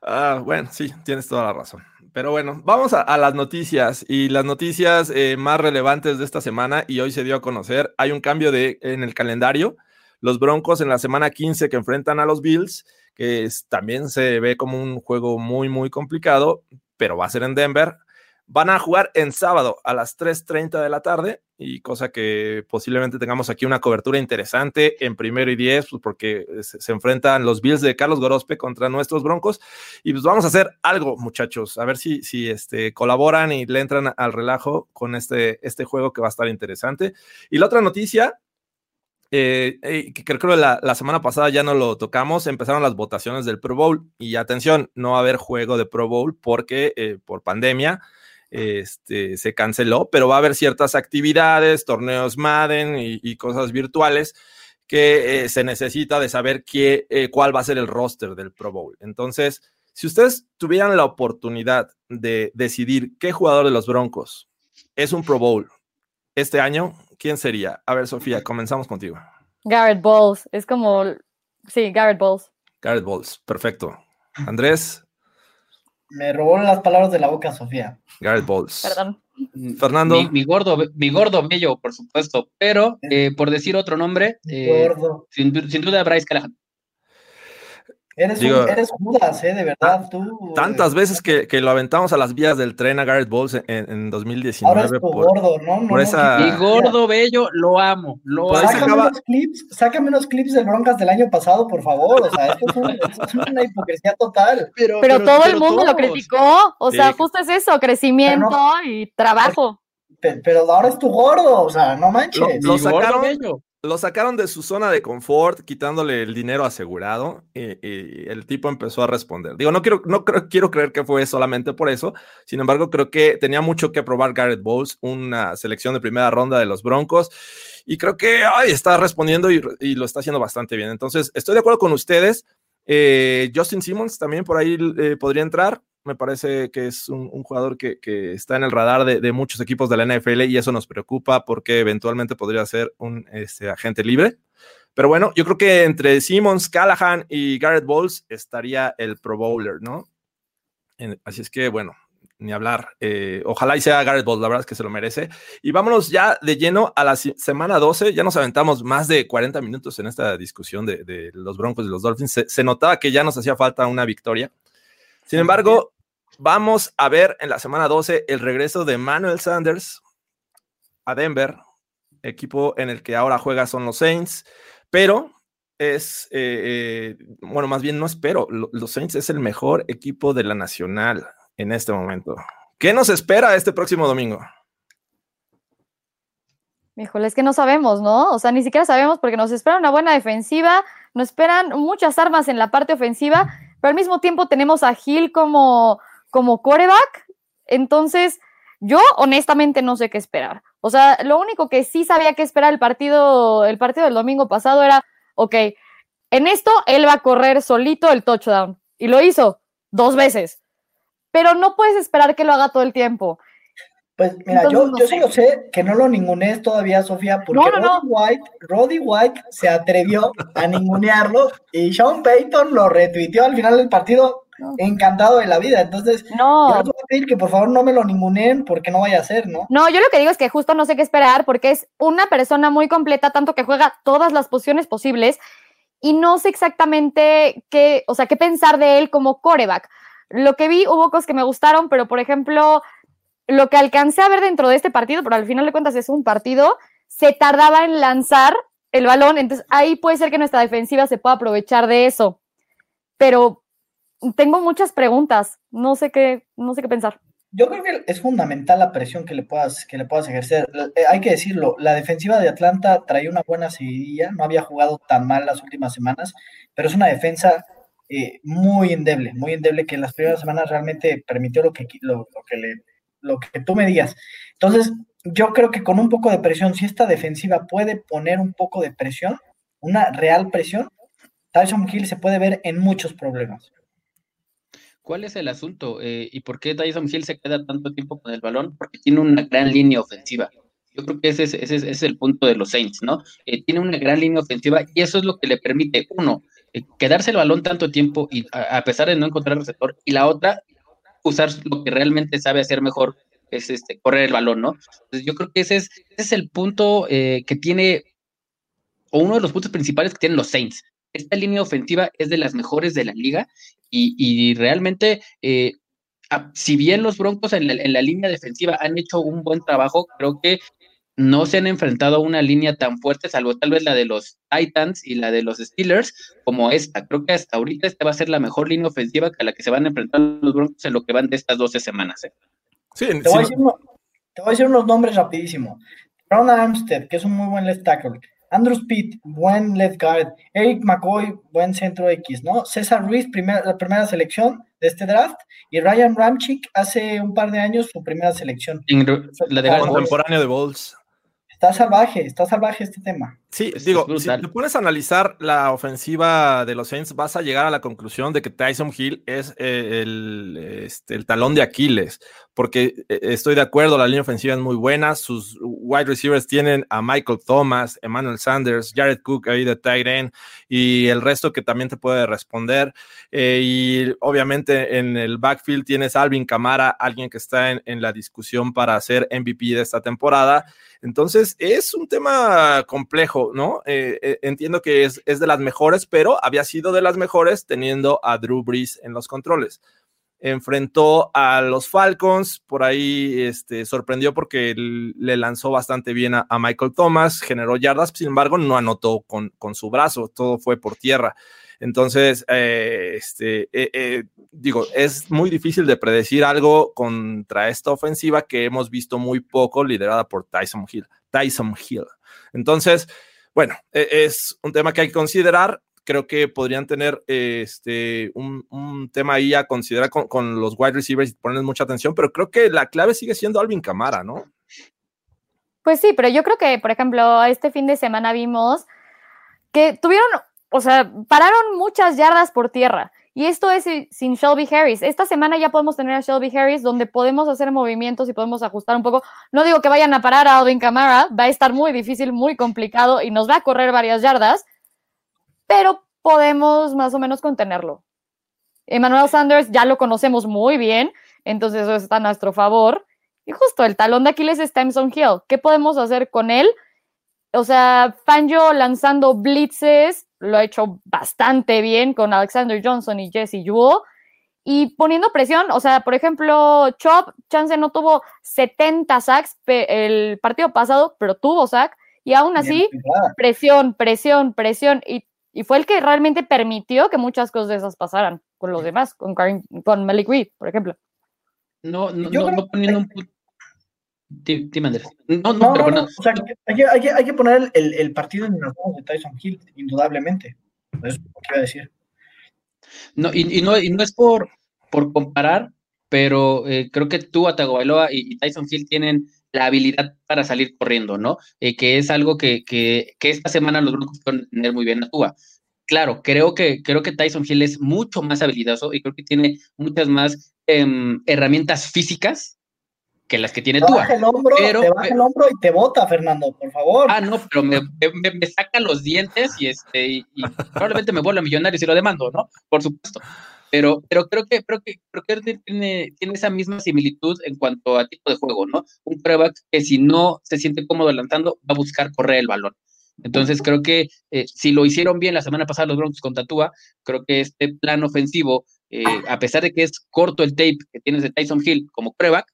Ah, bueno, sí, tienes toda la razón Pero bueno, vamos a, las noticias y las noticias eh, más relevantes de esta semana y hoy se dio a conocer, hay un cambio de, en el calendario, los Broncos en la semana 15 que enfrentan a los Bills, que también se ve como un juego muy, muy complicado, pero va a ser en Denver. Van a jugar en sábado a las 3.30 de la tarde y cosa que posiblemente tengamos aquí una cobertura interesante en primero y diez, pues porque se, enfrentan los Bills de Carlos Gorospe contra nuestros Broncos y pues vamos a hacer algo, muchachos, a ver si, si este, colaboran y le entran al relajo con este, este juego que va a estar interesante. Y la otra noticia, eh, eh, que creo que la, la semana pasada ya no lo tocamos, empezaron las votaciones del Pro Bowl y atención, no va a haber juego de Pro Bowl porque eh, por pandemia este, se canceló, pero va a haber ciertas actividades, torneos Madden y, y cosas virtuales que eh, se necesita de saber qué, eh, cuál va a ser el roster del Pro Bowl. Entonces, si ustedes tuvieran la oportunidad de decidir qué jugador de los Broncos es un Pro Bowl este año, ¿quién sería? A ver, Sofía, comenzamos contigo. Garrett Bowles, es como, sí, Garrett Bowles. Garrett Bowles, perfecto. Andrés, Me robó las palabras de la boca, Sofía. Garrett Bowles. Perdón. Fernando. Mi, mi gordo, mi gordo bello, por supuesto. Pero eh, por decir otro nombre, eh, Gordo. sin duda Bryce Callahan. Eres, Digo- un- eres Judas, ¿eh? De verdad, tú. Tantas eh, veces que, que lo aventamos a las vías del tren a Garrett Bowles en, en Ahora 2019 es tu por, gordo, ¿no? no por no, esa- Mi Ah. gordo bello, lo amo. Lo Por Sácame acaba- unos clips, sácame unos clips del Broncas del año pasado, por favor. O sea, esto es, un- esto es una hipocresía total. (laughs) Pero, todo el mundo lo criticó, o sea, Sí. justo es eso, crecimiento y trabajo. Pe- Pero ahora es tu gordo, o sea, no manches. Lo- lo gordo sacaron- bello. Lo sacaron de su zona de confort, quitándole el dinero asegurado, y, el tipo empezó a responder. Digo, no quiero, no creo- quiero creer que fue solamente por eso. Sin embargo, creo que tenía mucho que probar Garrett Bowles, una selección de primera ronda de los Broncos, y creo que ay, está respondiendo y, y lo está haciendo bastante bien. Entonces, estoy de acuerdo con ustedes. Eh, Justin Simmons también por ahí eh, podría entrar. Me parece que es un, un jugador que, que está en el radar de, de muchos equipos de la NFL y eso nos preocupa porque eventualmente podría ser un este, agente libre. Pero bueno, yo creo que entre Simmons, Callahan y Garrett Bowles estaría el Pro Bowler, ¿no? Así es que, bueno, ni hablar. Eh, ojalá y sea Garrett Bowles, la verdad es que se lo merece. Y vámonos ya de lleno a la semana 12. Ya nos aventamos más de 40 minutos en esta discusión de, de los Broncos y los Dolphins. Se, se notaba que ya nos hacía falta una victoria. Sin embargo, vamos a ver en la semana 12 el regreso de Manuel Sanders a Denver, equipo en el que ahora juega son los Saints, pero es, eh, eh, bueno, más bien no espero, lo- los Saints es el mejor equipo de la nacional en este momento. ¿Qué nos espera este próximo domingo? Híjole, es que no sabemos, ¿no? O sea, ni siquiera sabemos porque nos espera una buena defensiva, nos esperan muchas armas en la parte ofensiva, pero al mismo tiempo tenemos a Gil como, como coreback. Entonces, yo honestamente no sé qué esperar. O sea, lo único que sí sabía que esperar el partido, el partido del domingo pasado era, ok, en esto él va a correr solito el touchdown. Y lo hizo dos veces. Pero no puedes esperar que lo haga todo el tiempo. Pues mira, Entonces, yo, no yo sé. sí lo sé, que no lo ningunees todavía, Sofía, porque No, no, no. Roddy White, Roddy White se atrevió a ningunearlo y Sean Payton lo retuiteó al final del partido No. encantado de la vida. Entonces, yo No, les voy a pedir que por favor no me lo ninguneen porque no vaya a ser, ¿no? No, yo lo que digo es que justo no sé qué esperar porque es una persona muy completa, tanto que juega todas las posiciones posibles y no sé exactamente qué, o sea, qué pensar de él como coreback. Lo que vi hubo cosas que me gustaron, pero por ejemplo, lo que alcancé a ver dentro de este partido, pero al final de cuentas es un partido, se tardaba en lanzar el balón, entonces ahí puede ser que nuestra defensiva se pueda aprovechar de eso. Pero tengo muchas preguntas, no sé qué, no sé qué pensar. Yo creo que es fundamental la presión que le puedas, que le puedas ejercer. Eh, hay que decirlo, la defensiva de Atlanta traía una buena seguidilla, no había jugado tan mal las últimas semanas, pero es una defensa eh, muy endeble, muy endeble que en las primeras semanas realmente permitió lo que, lo, lo que, le, lo que tú me digas. Entonces, yo creo que con un poco de presión, si esta defensiva puede poner un poco de presión, una real presión, Tyson Hill se puede ver en muchos problemas. ¿Cuál es el asunto? Eh, ¿Y por qué Tyson Hill se queda tanto tiempo con el balón? Porque tiene una gran línea ofensiva. Yo creo que ese es, el punto de los Saints, ¿no? Eh, tiene una gran línea ofensiva y eso es lo que le permite, uno, eh, quedarse el balón tanto tiempo y a, a pesar de no encontrar receptor, y la otra, usar lo que realmente sabe hacer mejor, es este, correr el balón, ¿no? Entonces yo creo que ese es, ese es el punto eh, que tiene, o uno de los puntos principales que tienen los Saints. Esta línea ofensiva es de las mejores de la liga y, y realmente, eh, a- si bien los Broncos en la, en la línea defensiva han hecho un buen trabajo, creo que no se han enfrentado a una línea tan fuerte, salvo tal vez la de los Titans y la de los Steelers, como esta. Creo que hasta ahorita esta va a ser la mejor línea ofensiva que a la que se van a enfrentar los Broncos en lo que van de estas 12 semanas. ¿eh? Sí, Te sí, voy, a decir uno- te voy a decir unos nombres rapidísimo. Ron Armstead, que es un muy buen left tackle. Andrew Speed, buen left guard. Eric McCoy, buen centro X, ¿no? César Ruiz, primera, la primera selección de este draft. Y Ryan Ramchick, hace un par de años, su primera selección. La de contemporáneo de Bowles. Está salvaje, está salvaje este tema. Sí, Es- digo, es si te pones a analizar la ofensiva de los Saints, vas a llegar a la conclusión de que Tyson Hill es eh, el, este, el talón de Aquiles, porque eh, estoy de acuerdo, la línea ofensiva es muy buena, sus wide receivers tienen a Michael Thomas, Emmanuel Sanders, Jared Cook ahí de tight end y el resto que también te puede responder. Eh, y obviamente en el backfield tienes a Alvin Camara, alguien que está en, en la discusión para ser MVP de esta temporada. Entonces, es un tema complejo, ¿no? Eh, eh, entiendo que es, de las mejores, pero había sido de las mejores teniendo a Drew Brees en los controles. Enfrentó a los Falcons, por ahí este, sorprendió porque le lanzó bastante bien a, Michael Thomas, generó yardas, sin embargo, no anotó con, con su brazo, todo fue por tierra. Entonces, eh, este, digo, es muy difícil de predecir algo contra esta ofensiva que hemos visto muy poco, liderada por Tyson Hill. Tyson Hill. Entonces, bueno, es un tema que hay que considerar. Creo que podrían tener este, un, un tema ahí a considerar con, con, los wide receivers y ponerles mucha atención, pero creo que la clave sigue siendo Alvin Camara, ¿no? Pues sí, pero yo creo que, por ejemplo, este fin de semana vimos que tuvieron o sea, pararon muchas yardas por tierra. Y esto es sin Shelby Harris. Esta semana ya podemos tener a Shelby Harris donde podemos hacer movimientos y podemos ajustar un poco. No digo que vayan a parar a Alvin Kamara, va a estar muy difícil, muy complicado y nos va a correr varias yardas, pero podemos más o menos contenerlo. Emmanuel Sanders ya lo conocemos muy bien, entonces eso está a nuestro favor. Y justo el talón de Aquiles es Tyson Hill. ¿Qué podemos hacer con él? O sea, Fangio lanzando blitzes, lo ha hecho bastante bien con Alexander Johnson y Jesse Jewell. Y poniendo presión, o sea, por ejemplo, Chop, Chance no tuvo 70 sacks el partido pasado, pero tuvo sack. Y aún así, presión, presión, presión. Y, y, fue el que realmente permitió que muchas cosas de esas pasaran con los demás, con, Karim, con Malik Reed, por ejemplo. No, no, no, no poniendo un punto. Dime, Andrés. No, no, no, pero no. O sea, hay que, hay que, hay que poner el, el, partido en las manos de Tyson Hill, indudablemente. Eso es lo que iba a decir. No, y, y, no, y no es por, por comparar, pero eh, creo que tú, Atagovailoa y, y, Tyson Hill tienen la habilidad para salir corriendo, ¿no? Eh, que es algo que, que, que, esta semana los Broncos pueden tener muy bien a Tua. Claro, creo que, creo que Tyson Hill es mucho más habilidoso y creo que tiene muchas más eh, herramientas físicas que las que tiene te Tua. Baja el hombro, pero, te baja el hombro y te bota, Fernando, por favor. Ah, no, pero me, me, me saca los dientes y este y, y probablemente me vuelva millonario si lo demando, ¿no? Por supuesto. Pero, pero creo que, creo que, creo que tiene, tiene esa misma similitud en cuanto a tipo de juego, ¿no? Un prueba que si no se siente cómodo lanzando, va a buscar correr el balón. Entonces creo que eh, si lo hicieron bien la semana pasada los Broncos con Tatúa, creo que este plan ofensivo, eh, a pesar de que es corto el tape que tienes de Tyson Hill como prueba,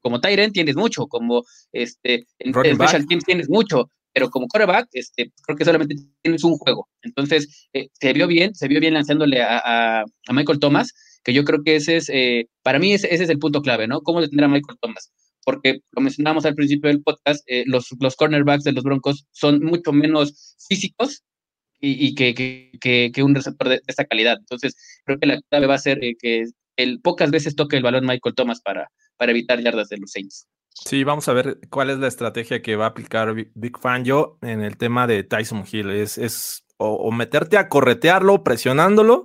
como Tyren tienes mucho, como este en, en Special Teams tienes mucho, pero como quarterback, este, creo que solamente tienes un juego. Entonces, eh, se vio bien, se vio bien lanzándole a, a, a Michael Thomas, que yo creo que ese es, eh, para mí ese, ese, es el punto clave, ¿no? ¿Cómo detener a Michael Thomas? Porque, lo mencionábamos al principio del podcast, eh, los, los cornerbacks de los Broncos son mucho menos físicos y, y que, que, que, que, un receptor de, de, esta calidad. Entonces, creo que la clave va a ser que el, pocas veces toque el balón Michael Thomas para, para evitar yardas de los Saints. Sí, vamos a ver cuál es la estrategia que va a aplicar Big Fangio en el tema de Tyson Hill. Es, es o, o meterte a corretearlo, presionándolo,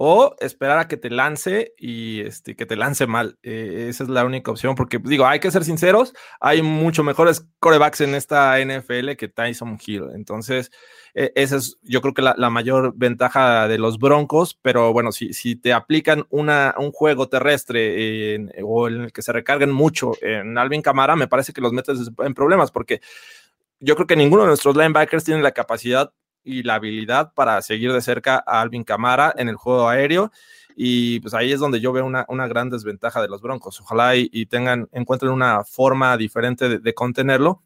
o esperar a que te lance y este, que te lance mal. Eh, esa es la única opción, porque digo, hay que ser sinceros, hay mucho mejores corebacks en esta NFL que Tyson Hill. Entonces, e, esa es yo creo que la, mayor ventaja de los Broncos, pero bueno, si, si te aplican una, un juego terrestre o en el que se recarguen mucho en Alvin Camara, me parece que los metes en problemas, porque yo creo que ninguno de nuestros linebackers tiene la capacidad y la habilidad para seguir de cerca a Alvin Camara en el juego aéreo. Y pues ahí es donde yo veo una, gran desventaja de los Broncos. Ojalá y, tengan, encuentren una forma diferente de, contenerlo.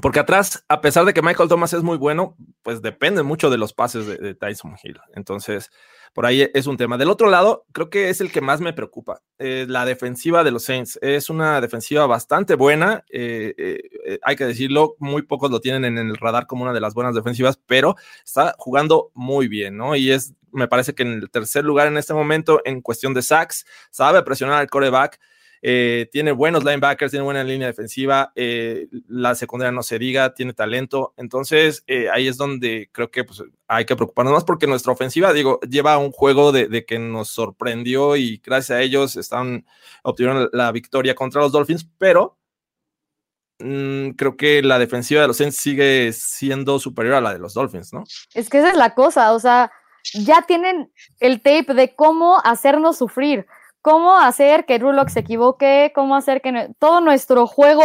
Porque atrás, a pesar de que Michael Thomas es muy bueno, pues depende mucho de los pases de, Tyson Hill. Entonces, por ahí es un tema. Del otro lado, creo que es el que más me preocupa. Eh, la defensiva de los Saints es una defensiva bastante buena. Eh, eh, hay que decirlo, muy pocos lo tienen en el radar como una de las buenas defensivas, pero está jugando muy bien, ¿no? Y es, me parece que en el tercer lugar en este momento en cuestión de sacks, sabe presionar al coreback. Eh, tiene buenos linebackers, tiene buena línea defensiva, eh, la secundaria no se diga, tiene talento, entonces eh, ahí es donde creo que pues, hay que preocuparnos más porque nuestra ofensiva, digo, lleva un juego de, que nos sorprendió y gracias a ellos obtuvieron la victoria contra los Dolphins, pero mm, creo que la defensiva de los Saints sigue siendo superior a la de los Dolphins, ¿no? Es que esa es la cosa, o sea, ya tienen el tape de cómo hacernos sufrir cómo hacer que Rulock se equivoque, cómo hacer que todo nuestro juego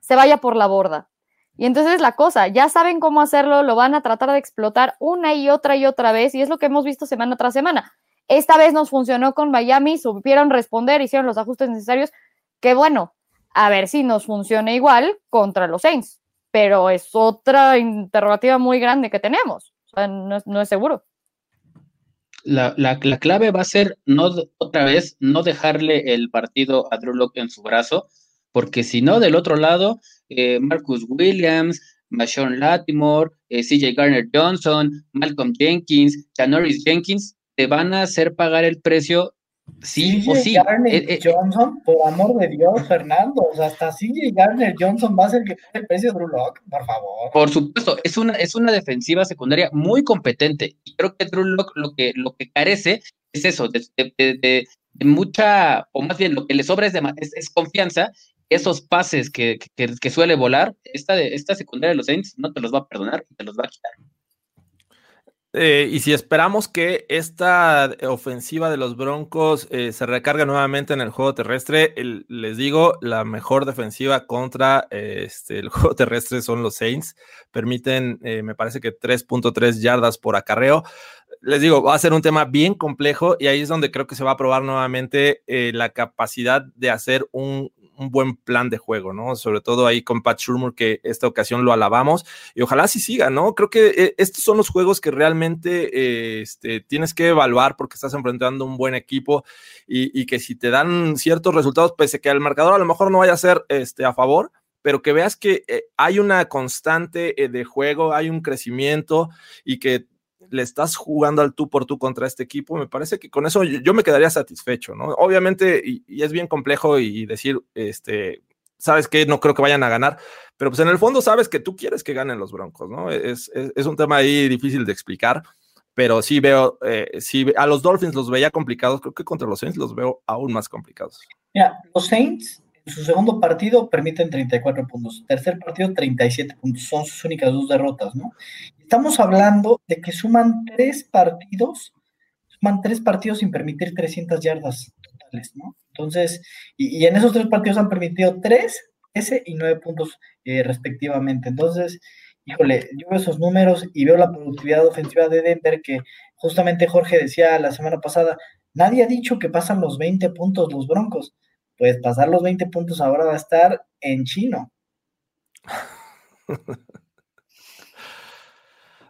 se vaya por la borda. Y entonces la cosa, ya saben cómo hacerlo, lo van a tratar de explotar una y otra y otra vez, y es lo que hemos visto semana tras semana. Esta vez nos funcionó con Miami, supieron responder, hicieron los ajustes necesarios, que bueno, a ver si nos funciona igual contra los Saints, pero es otra interrogativa muy grande que tenemos, o sea, no es seguro la, la, clave va a ser no otra vez no dejarle el partido a Drew Locke en su brazo, porque si no, del otro lado, eh, Marcus Williams, Marshawn Latimore, eh, CJ Garner Johnson, Malcolm Jenkins, Janoris Jenkins, te van a hacer pagar el precio Sí o sí. Garner eh, eh, Johnson, por amor de Dios, Fernando. O sea, hasta CJ Garner Johnson va a ser que el precio de Drew Lock, por favor. Por supuesto, es una, es una defensiva secundaria muy competente. Y creo que Drew Lock lo que, lo que carece es eso, de, mucha, o más bien lo que le sobra es, es, confianza. Esos pases que, que, suele volar, esta, de, esta secundaria de los Saints no te los va a perdonar te los va a quitar. Eh, y si esperamos que esta ofensiva de los Broncos eh, se recargue nuevamente en el juego terrestre, les digo, la mejor defensiva contra este, el (laughs) juego terrestre son los Saints. Permiten, eh, me parece que 3.3 yardas por acarreo. Les digo, va a ser un tema bien complejo y ahí es donde creo que se va a probar nuevamente la capacidad de hacer un, un buen plan de juego, ¿no? Sobre todo ahí con Pat Shurmur, que esta ocasión lo alabamos y ojalá sí siga, ¿no? Creo que eh, estos son los juegos que realmente eh, este, tienes que evaluar porque estás enfrentando un buen equipo y, que si te dan ciertos resultados, pese que el marcador a lo mejor no vaya a ser este, a favor, pero que veas que eh, hay una constante de juego, hay un crecimiento y que le estás jugando al tú por tú contra este equipo, me parece que con eso yo, me quedaría satisfecho, ¿no? Obviamente, y, es bien complejo y, decir, este, sabes que no creo que vayan a ganar, pero pues en el fondo sabes que tú quieres que ganen los Broncos, ¿no? Es, un tema ahí difícil de explicar, pero sí veo, eh, sí, a los Dolphins los veía complicados, creo que contra los Saints los veo aún más complicados. Mira, los Saints en su segundo partido permiten 34 puntos, tercer partido 37 puntos, son sus únicas dos derrotas, ¿no? Estamos hablando de que suman tres partidos, suman tres partidos sin permitir 300 yardas totales, ¿no? Entonces, y, en esos tres partidos han permitido tres, ese y nueve puntos eh, respectivamente. Entonces, híjole, yo veo esos números y veo la productividad ofensiva de Denver que justamente Jorge decía la semana pasada, nadie ha dicho que pasan los 20 puntos los Broncos pues pasar los 20 puntos ahora va a estar en chino. (laughs)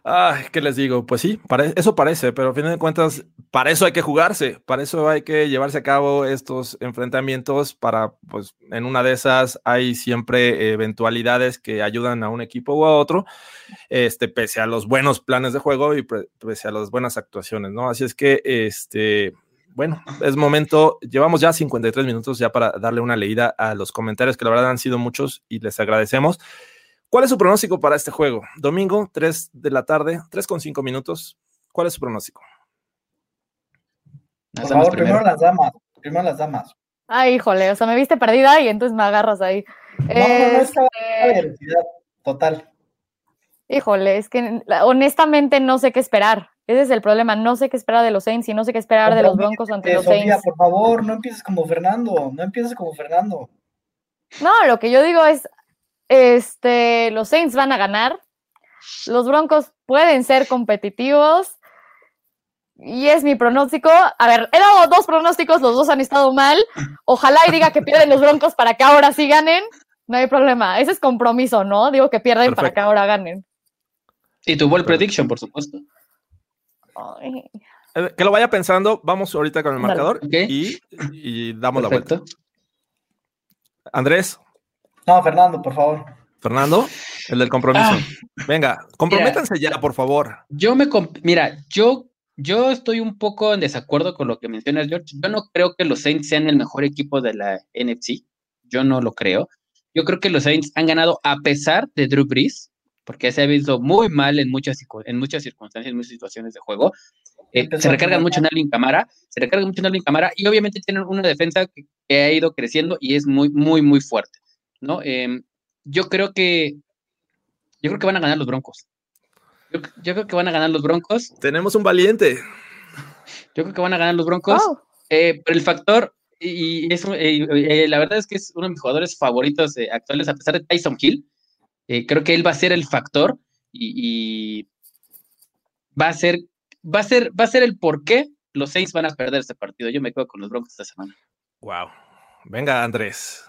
Ay, ¿qué les digo? Pues sí, eso parece, pero a fin de cuentas, para eso hay que jugarse, para eso hay que llevarse a cabo estos enfrentamientos, para, pues, en una de esas hay siempre eventualidades que ayudan a un equipo u a otro, este, pese a los buenos planes de juego y pese a las buenas actuaciones, ¿no? Así es que, este, bueno, es momento, llevamos ya 53 minutos ya para darle una leída a los comentarios, que la verdad han sido muchos y les agradecemos. ¿Cuál es su pronóstico para este juego? Domingo, 3 de la tarde, 3 con 5 minutos. ¿Cuál es su pronóstico? Por favor, primero primero. las damas. Primero las damas. Ay, híjole, o sea, me viste perdida y entonces me agarras ahí. No, no, no, Este, total. híjole, es que honestamente no sé qué esperar. Ese es el problema, no sé qué esperar de los Saints y no sé qué esperar de los Broncos ante los Sofía, Saints. por favor, no empieces como Fernando. No empieces como Fernando. No, lo que yo digo es, este, los Saints van a ganar, los Broncos pueden ser competitivos y es mi pronóstico. A ver, he dado dos pronósticos, los dos han estado mal. Ojalá y diga que pierden los Broncos para que ahora sí ganen. No hay problema, ese es compromiso, ¿no? Digo que pierden para que ahora ganen. Y tu ball prediction, por supuesto. Ay, Eh, Que lo vaya pensando, vamos ahorita con el Dale. marcador y, y damos la vuelta. Andrés, No, Fernando, por favor. Fernando, el del compromiso. Ah. Venga, comprométanse ya, por favor. Yo me comp- mira, yo, yo estoy un poco en desacuerdo con lo que mencionas, George. Yo no creo que los Saints sean el mejor equipo de la NFC. Yo no lo creo. Yo creo que los Saints han ganado a pesar de Drew Brees, porque se ha visto muy mal en muchas, en muchas circunstancias, en muchas situaciones de juego. Eh, se recargan mucho en Alvin Camara, se recargan mucho en Alvin Camara y obviamente tienen una defensa que, que ha ido creciendo y es muy, muy, muy fuerte, ¿no? Em, yo creo que yo creo que van a ganar los Broncos. Yo, yo creo que van a ganar los Broncos. Tenemos un valiente. Yo creo que van a ganar los Broncos. oh, Eh, pero el factor, y, y es un- eh, eh, la verdad es que es uno de mis jugadores favoritos eh, actuales, a pesar de Tyson Hill. Eh, creo que él va a ser el factor y, y va a ser, va a ser, va a ser el por qué los seis van a perder este partido. Yo me quedo con los Broncos esta semana. Wow. Venga, Andrés.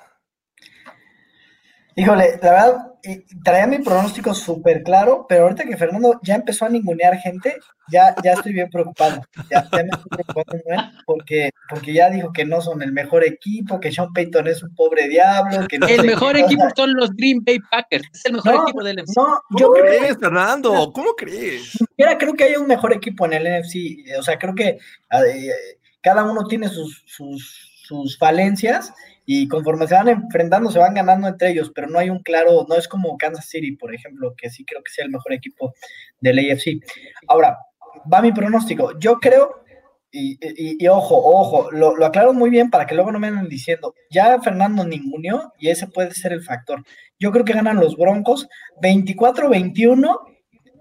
Híjole, la verdad, y- traía mi pronóstico súper claro, pero ahorita que Fernando ya empezó a ningunear gente, ya, ya estoy bien preocupado. Ya, ya me estoy preocupando porque, porque ya dijo que no son el mejor equipo, que Sean Payton es un pobre diablo, que no El mejor cosa. equipo son los Green Bay Packers. Es el mejor No, equipo del NFC. No, ¿Cómo yo creo crees, Fernando? ¿Cómo crees? siquiera creo que hay un mejor equipo en el NFC. O sea, creo que eh, cada uno tiene sus, sus, sus falencias y conforme se van enfrentando se van ganando entre ellos, pero no hay un claro, no es como Kansas City, por ejemplo, que sí creo que sea el mejor equipo del AFC. Ahora, va mi pronóstico. Yo creo, y, y- y ojo, ojo, lo, lo aclaro muy bien para que luego no me anden diciendo, ya Fernando ninguneó y ese puede ser el factor. Yo creo que ganan los Broncos 24-21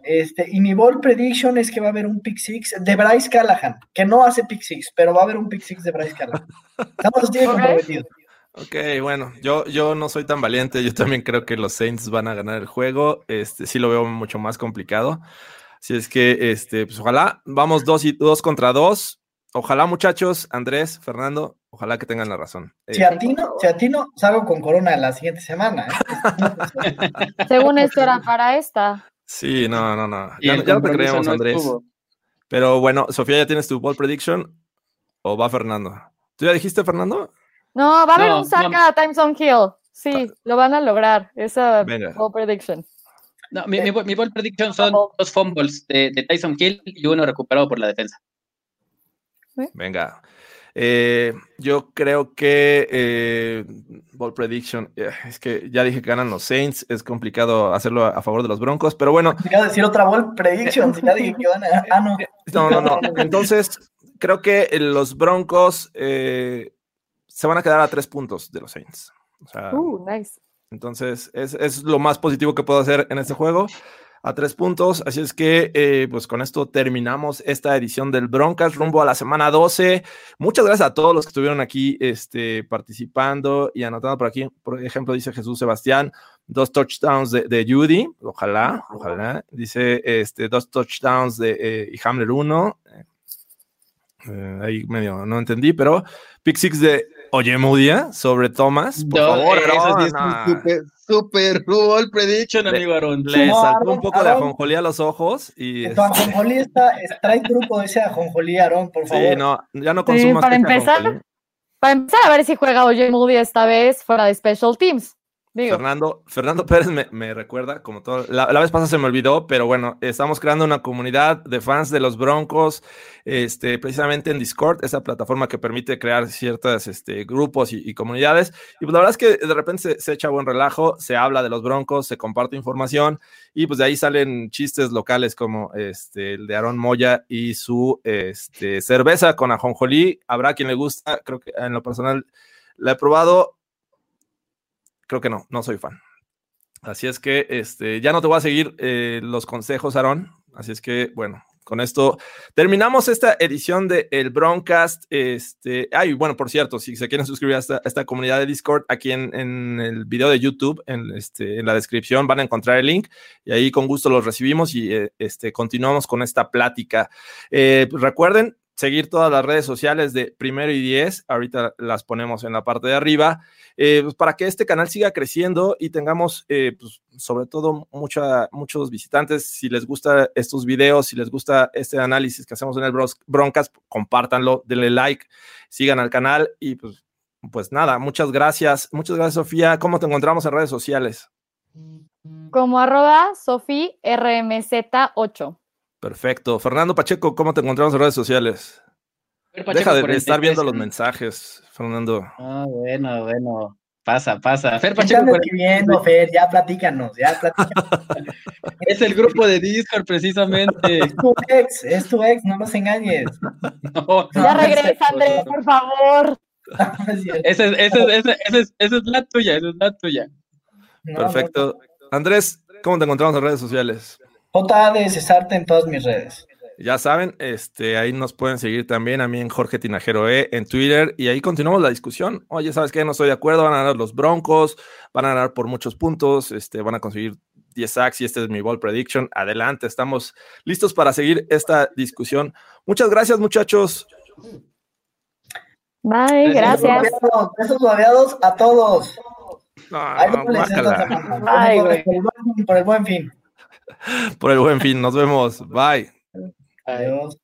este, y mi ball prediction es que va a haber un pick six de Bryce Callahan, que no hace pick six, pero va a haber un pick six de Bryce Callahan. (laughs) Estamos los Ok. comprometidos. Ok, bueno, yo, yo no soy tan valiente. Yo también creo que los Saints van a ganar el juego. Este sí lo veo mucho más complicado. Así es que, este, pues ojalá, vamos dos y dos contra dos. Ojalá, muchachos, Andrés, Fernando, ojalá que tengan la razón. Eh, Si atino, si atino, salgo con Corona la siguiente semana. ¿eh? (laughs) según esto era para esta. sí, no, no, no. Ya, ya no te creemos, no Andrés. estuvo. Pero bueno, Sofía, ¿ya tienes tu ball prediction? ¿O va Fernando? ¿Tú ya dijiste, Fernando? No, va a haber No, un saca a Times on Hill. Sí, lo van a lograr. Esa Venga. bold prediction. No, mi, mi, mi ball prediction son dos fumbles de, de Tyson Hill y uno recuperado por la defensa. Venga. Eh, yo creo que eh, Ball Prediction, eh, es que ya dije que ganan los Saints, es complicado hacerlo a, a favor de los Broncos, pero bueno, a decir otra ball prediction. si ya dije que van a. Ah, no. no, no, no. Entonces, creo que los Broncos eh, se van a quedar a tres puntos de los Saints. O sea, Uh, nice. entonces, es, es lo más positivo que puedo hacer en este juego. A tres puntos. Así es que, eh, pues con esto terminamos esta edición del Broncas rumbo a la semana 12. Muchas gracias a todos los que estuvieron aquí este, participando y anotando por aquí. Por ejemplo, dice Jesús Sebastián, dos touchdowns de, de Judy. Ojalá, ojalá. Dice este, dos touchdowns de eh, y Hamler 1. Eh, ahí medio no entendí, pero pick six de Oyemudia sobre Thomas. Por No, favor, eso sí Aaron, es un ah. super, super ball prediction, Le- amigo Aaron. Le No, saltó un Aaron, poco de Aaron. ajonjolí a los ojos y Tu ajonjolí está. es- Trae truco ese ajonjolí, Aarón, por favor. sí, no, ya no Sí, consumas para este empezar, ajonjolí. Para empezar a ver si juega Oye Moody esta vez fuera de Special Teams. Fernando, Fernando Pérez me, recuerda, como todo, la, vez pasada se me olvidó, pero bueno, estamos creando una comunidad de fans de los Broncos, este, precisamente en Discord, esa plataforma que permite crear ciertos este, grupos y, comunidades. Y pues la verdad es que de repente se, se echa buen relajo, se habla de los Broncos, se comparte información y pues de ahí salen chistes locales como este, el de Aaron Moya y su este, cerveza con ajonjolí. Habrá quien le gusta, creo que en lo personal la he probado, creo que no, no soy fan. Así es que este, ya no te voy a seguir eh, los consejos, Aarón. Así es que, bueno, con esto terminamos esta edición de El Broncast. Este, ay, bueno, por cierto, si se quieren suscribir a esta, comunidad de Discord, aquí en, en, el video de YouTube, en, este, en la descripción van a encontrar el link y ahí con gusto los recibimos y eh, este, continuamos con esta plática. Eh, recuerden seguir todas las redes sociales de Primero y Diez, ahorita las ponemos en la parte de arriba, eh, pues para que este canal siga creciendo y tengamos, eh, pues, sobre todo, mucha, muchos visitantes. Si les gusta estos videos, si les gusta este análisis que hacemos en el Broncas, compártanlo, denle like, sigan al canal y pues, pues nada, muchas gracias. Muchas gracias, Sofía. ¿Cómo te encontramos en redes sociales? como arroba Sofi RMZ8. Perfecto. Fernando Pacheco, ¿cómo te encontramos en redes sociales? Pacheco Deja de, de 43. estar viendo los mensajes, Fernando. Ah, bueno, bueno. Pasa, pasa. Fer ¿Qué Pacheco andas 43 escribiendo, Fer? Ya platícanos, ya platícanos. (laughs) es el grupo de Discord, precisamente. Es tu ex, es tu ex, no nos engañes. (laughs) No, Ya No, regresa, es- Andrés, por favor. (laughs) Esa es, esa es, esa es, esa es, esa es la tuya, esa es la tuya. No, Perfecto. Andrés, ¿cómo te encontramos en redes sociales? No. J de Cesarte en todas mis redes. Ya saben, este, ahí nos pueden seguir también a mí en Jorge Tinajero E en Twitter y ahí continuamos la discusión. Oye, ¿sabes qué? No estoy de acuerdo, van a ganar los Broncos, van a ganar por muchos puntos, este, van a conseguir 10 sacks y este es mi ball prediction. Adelante, estamos listos para seguir esta discusión. Muchas gracias, muchachos. Bye, Gracias. Besos, babeados a todos. Ah. Ay, el buen- por el buen fin. Por el buen fin, nos vemos. Bye. Adiós.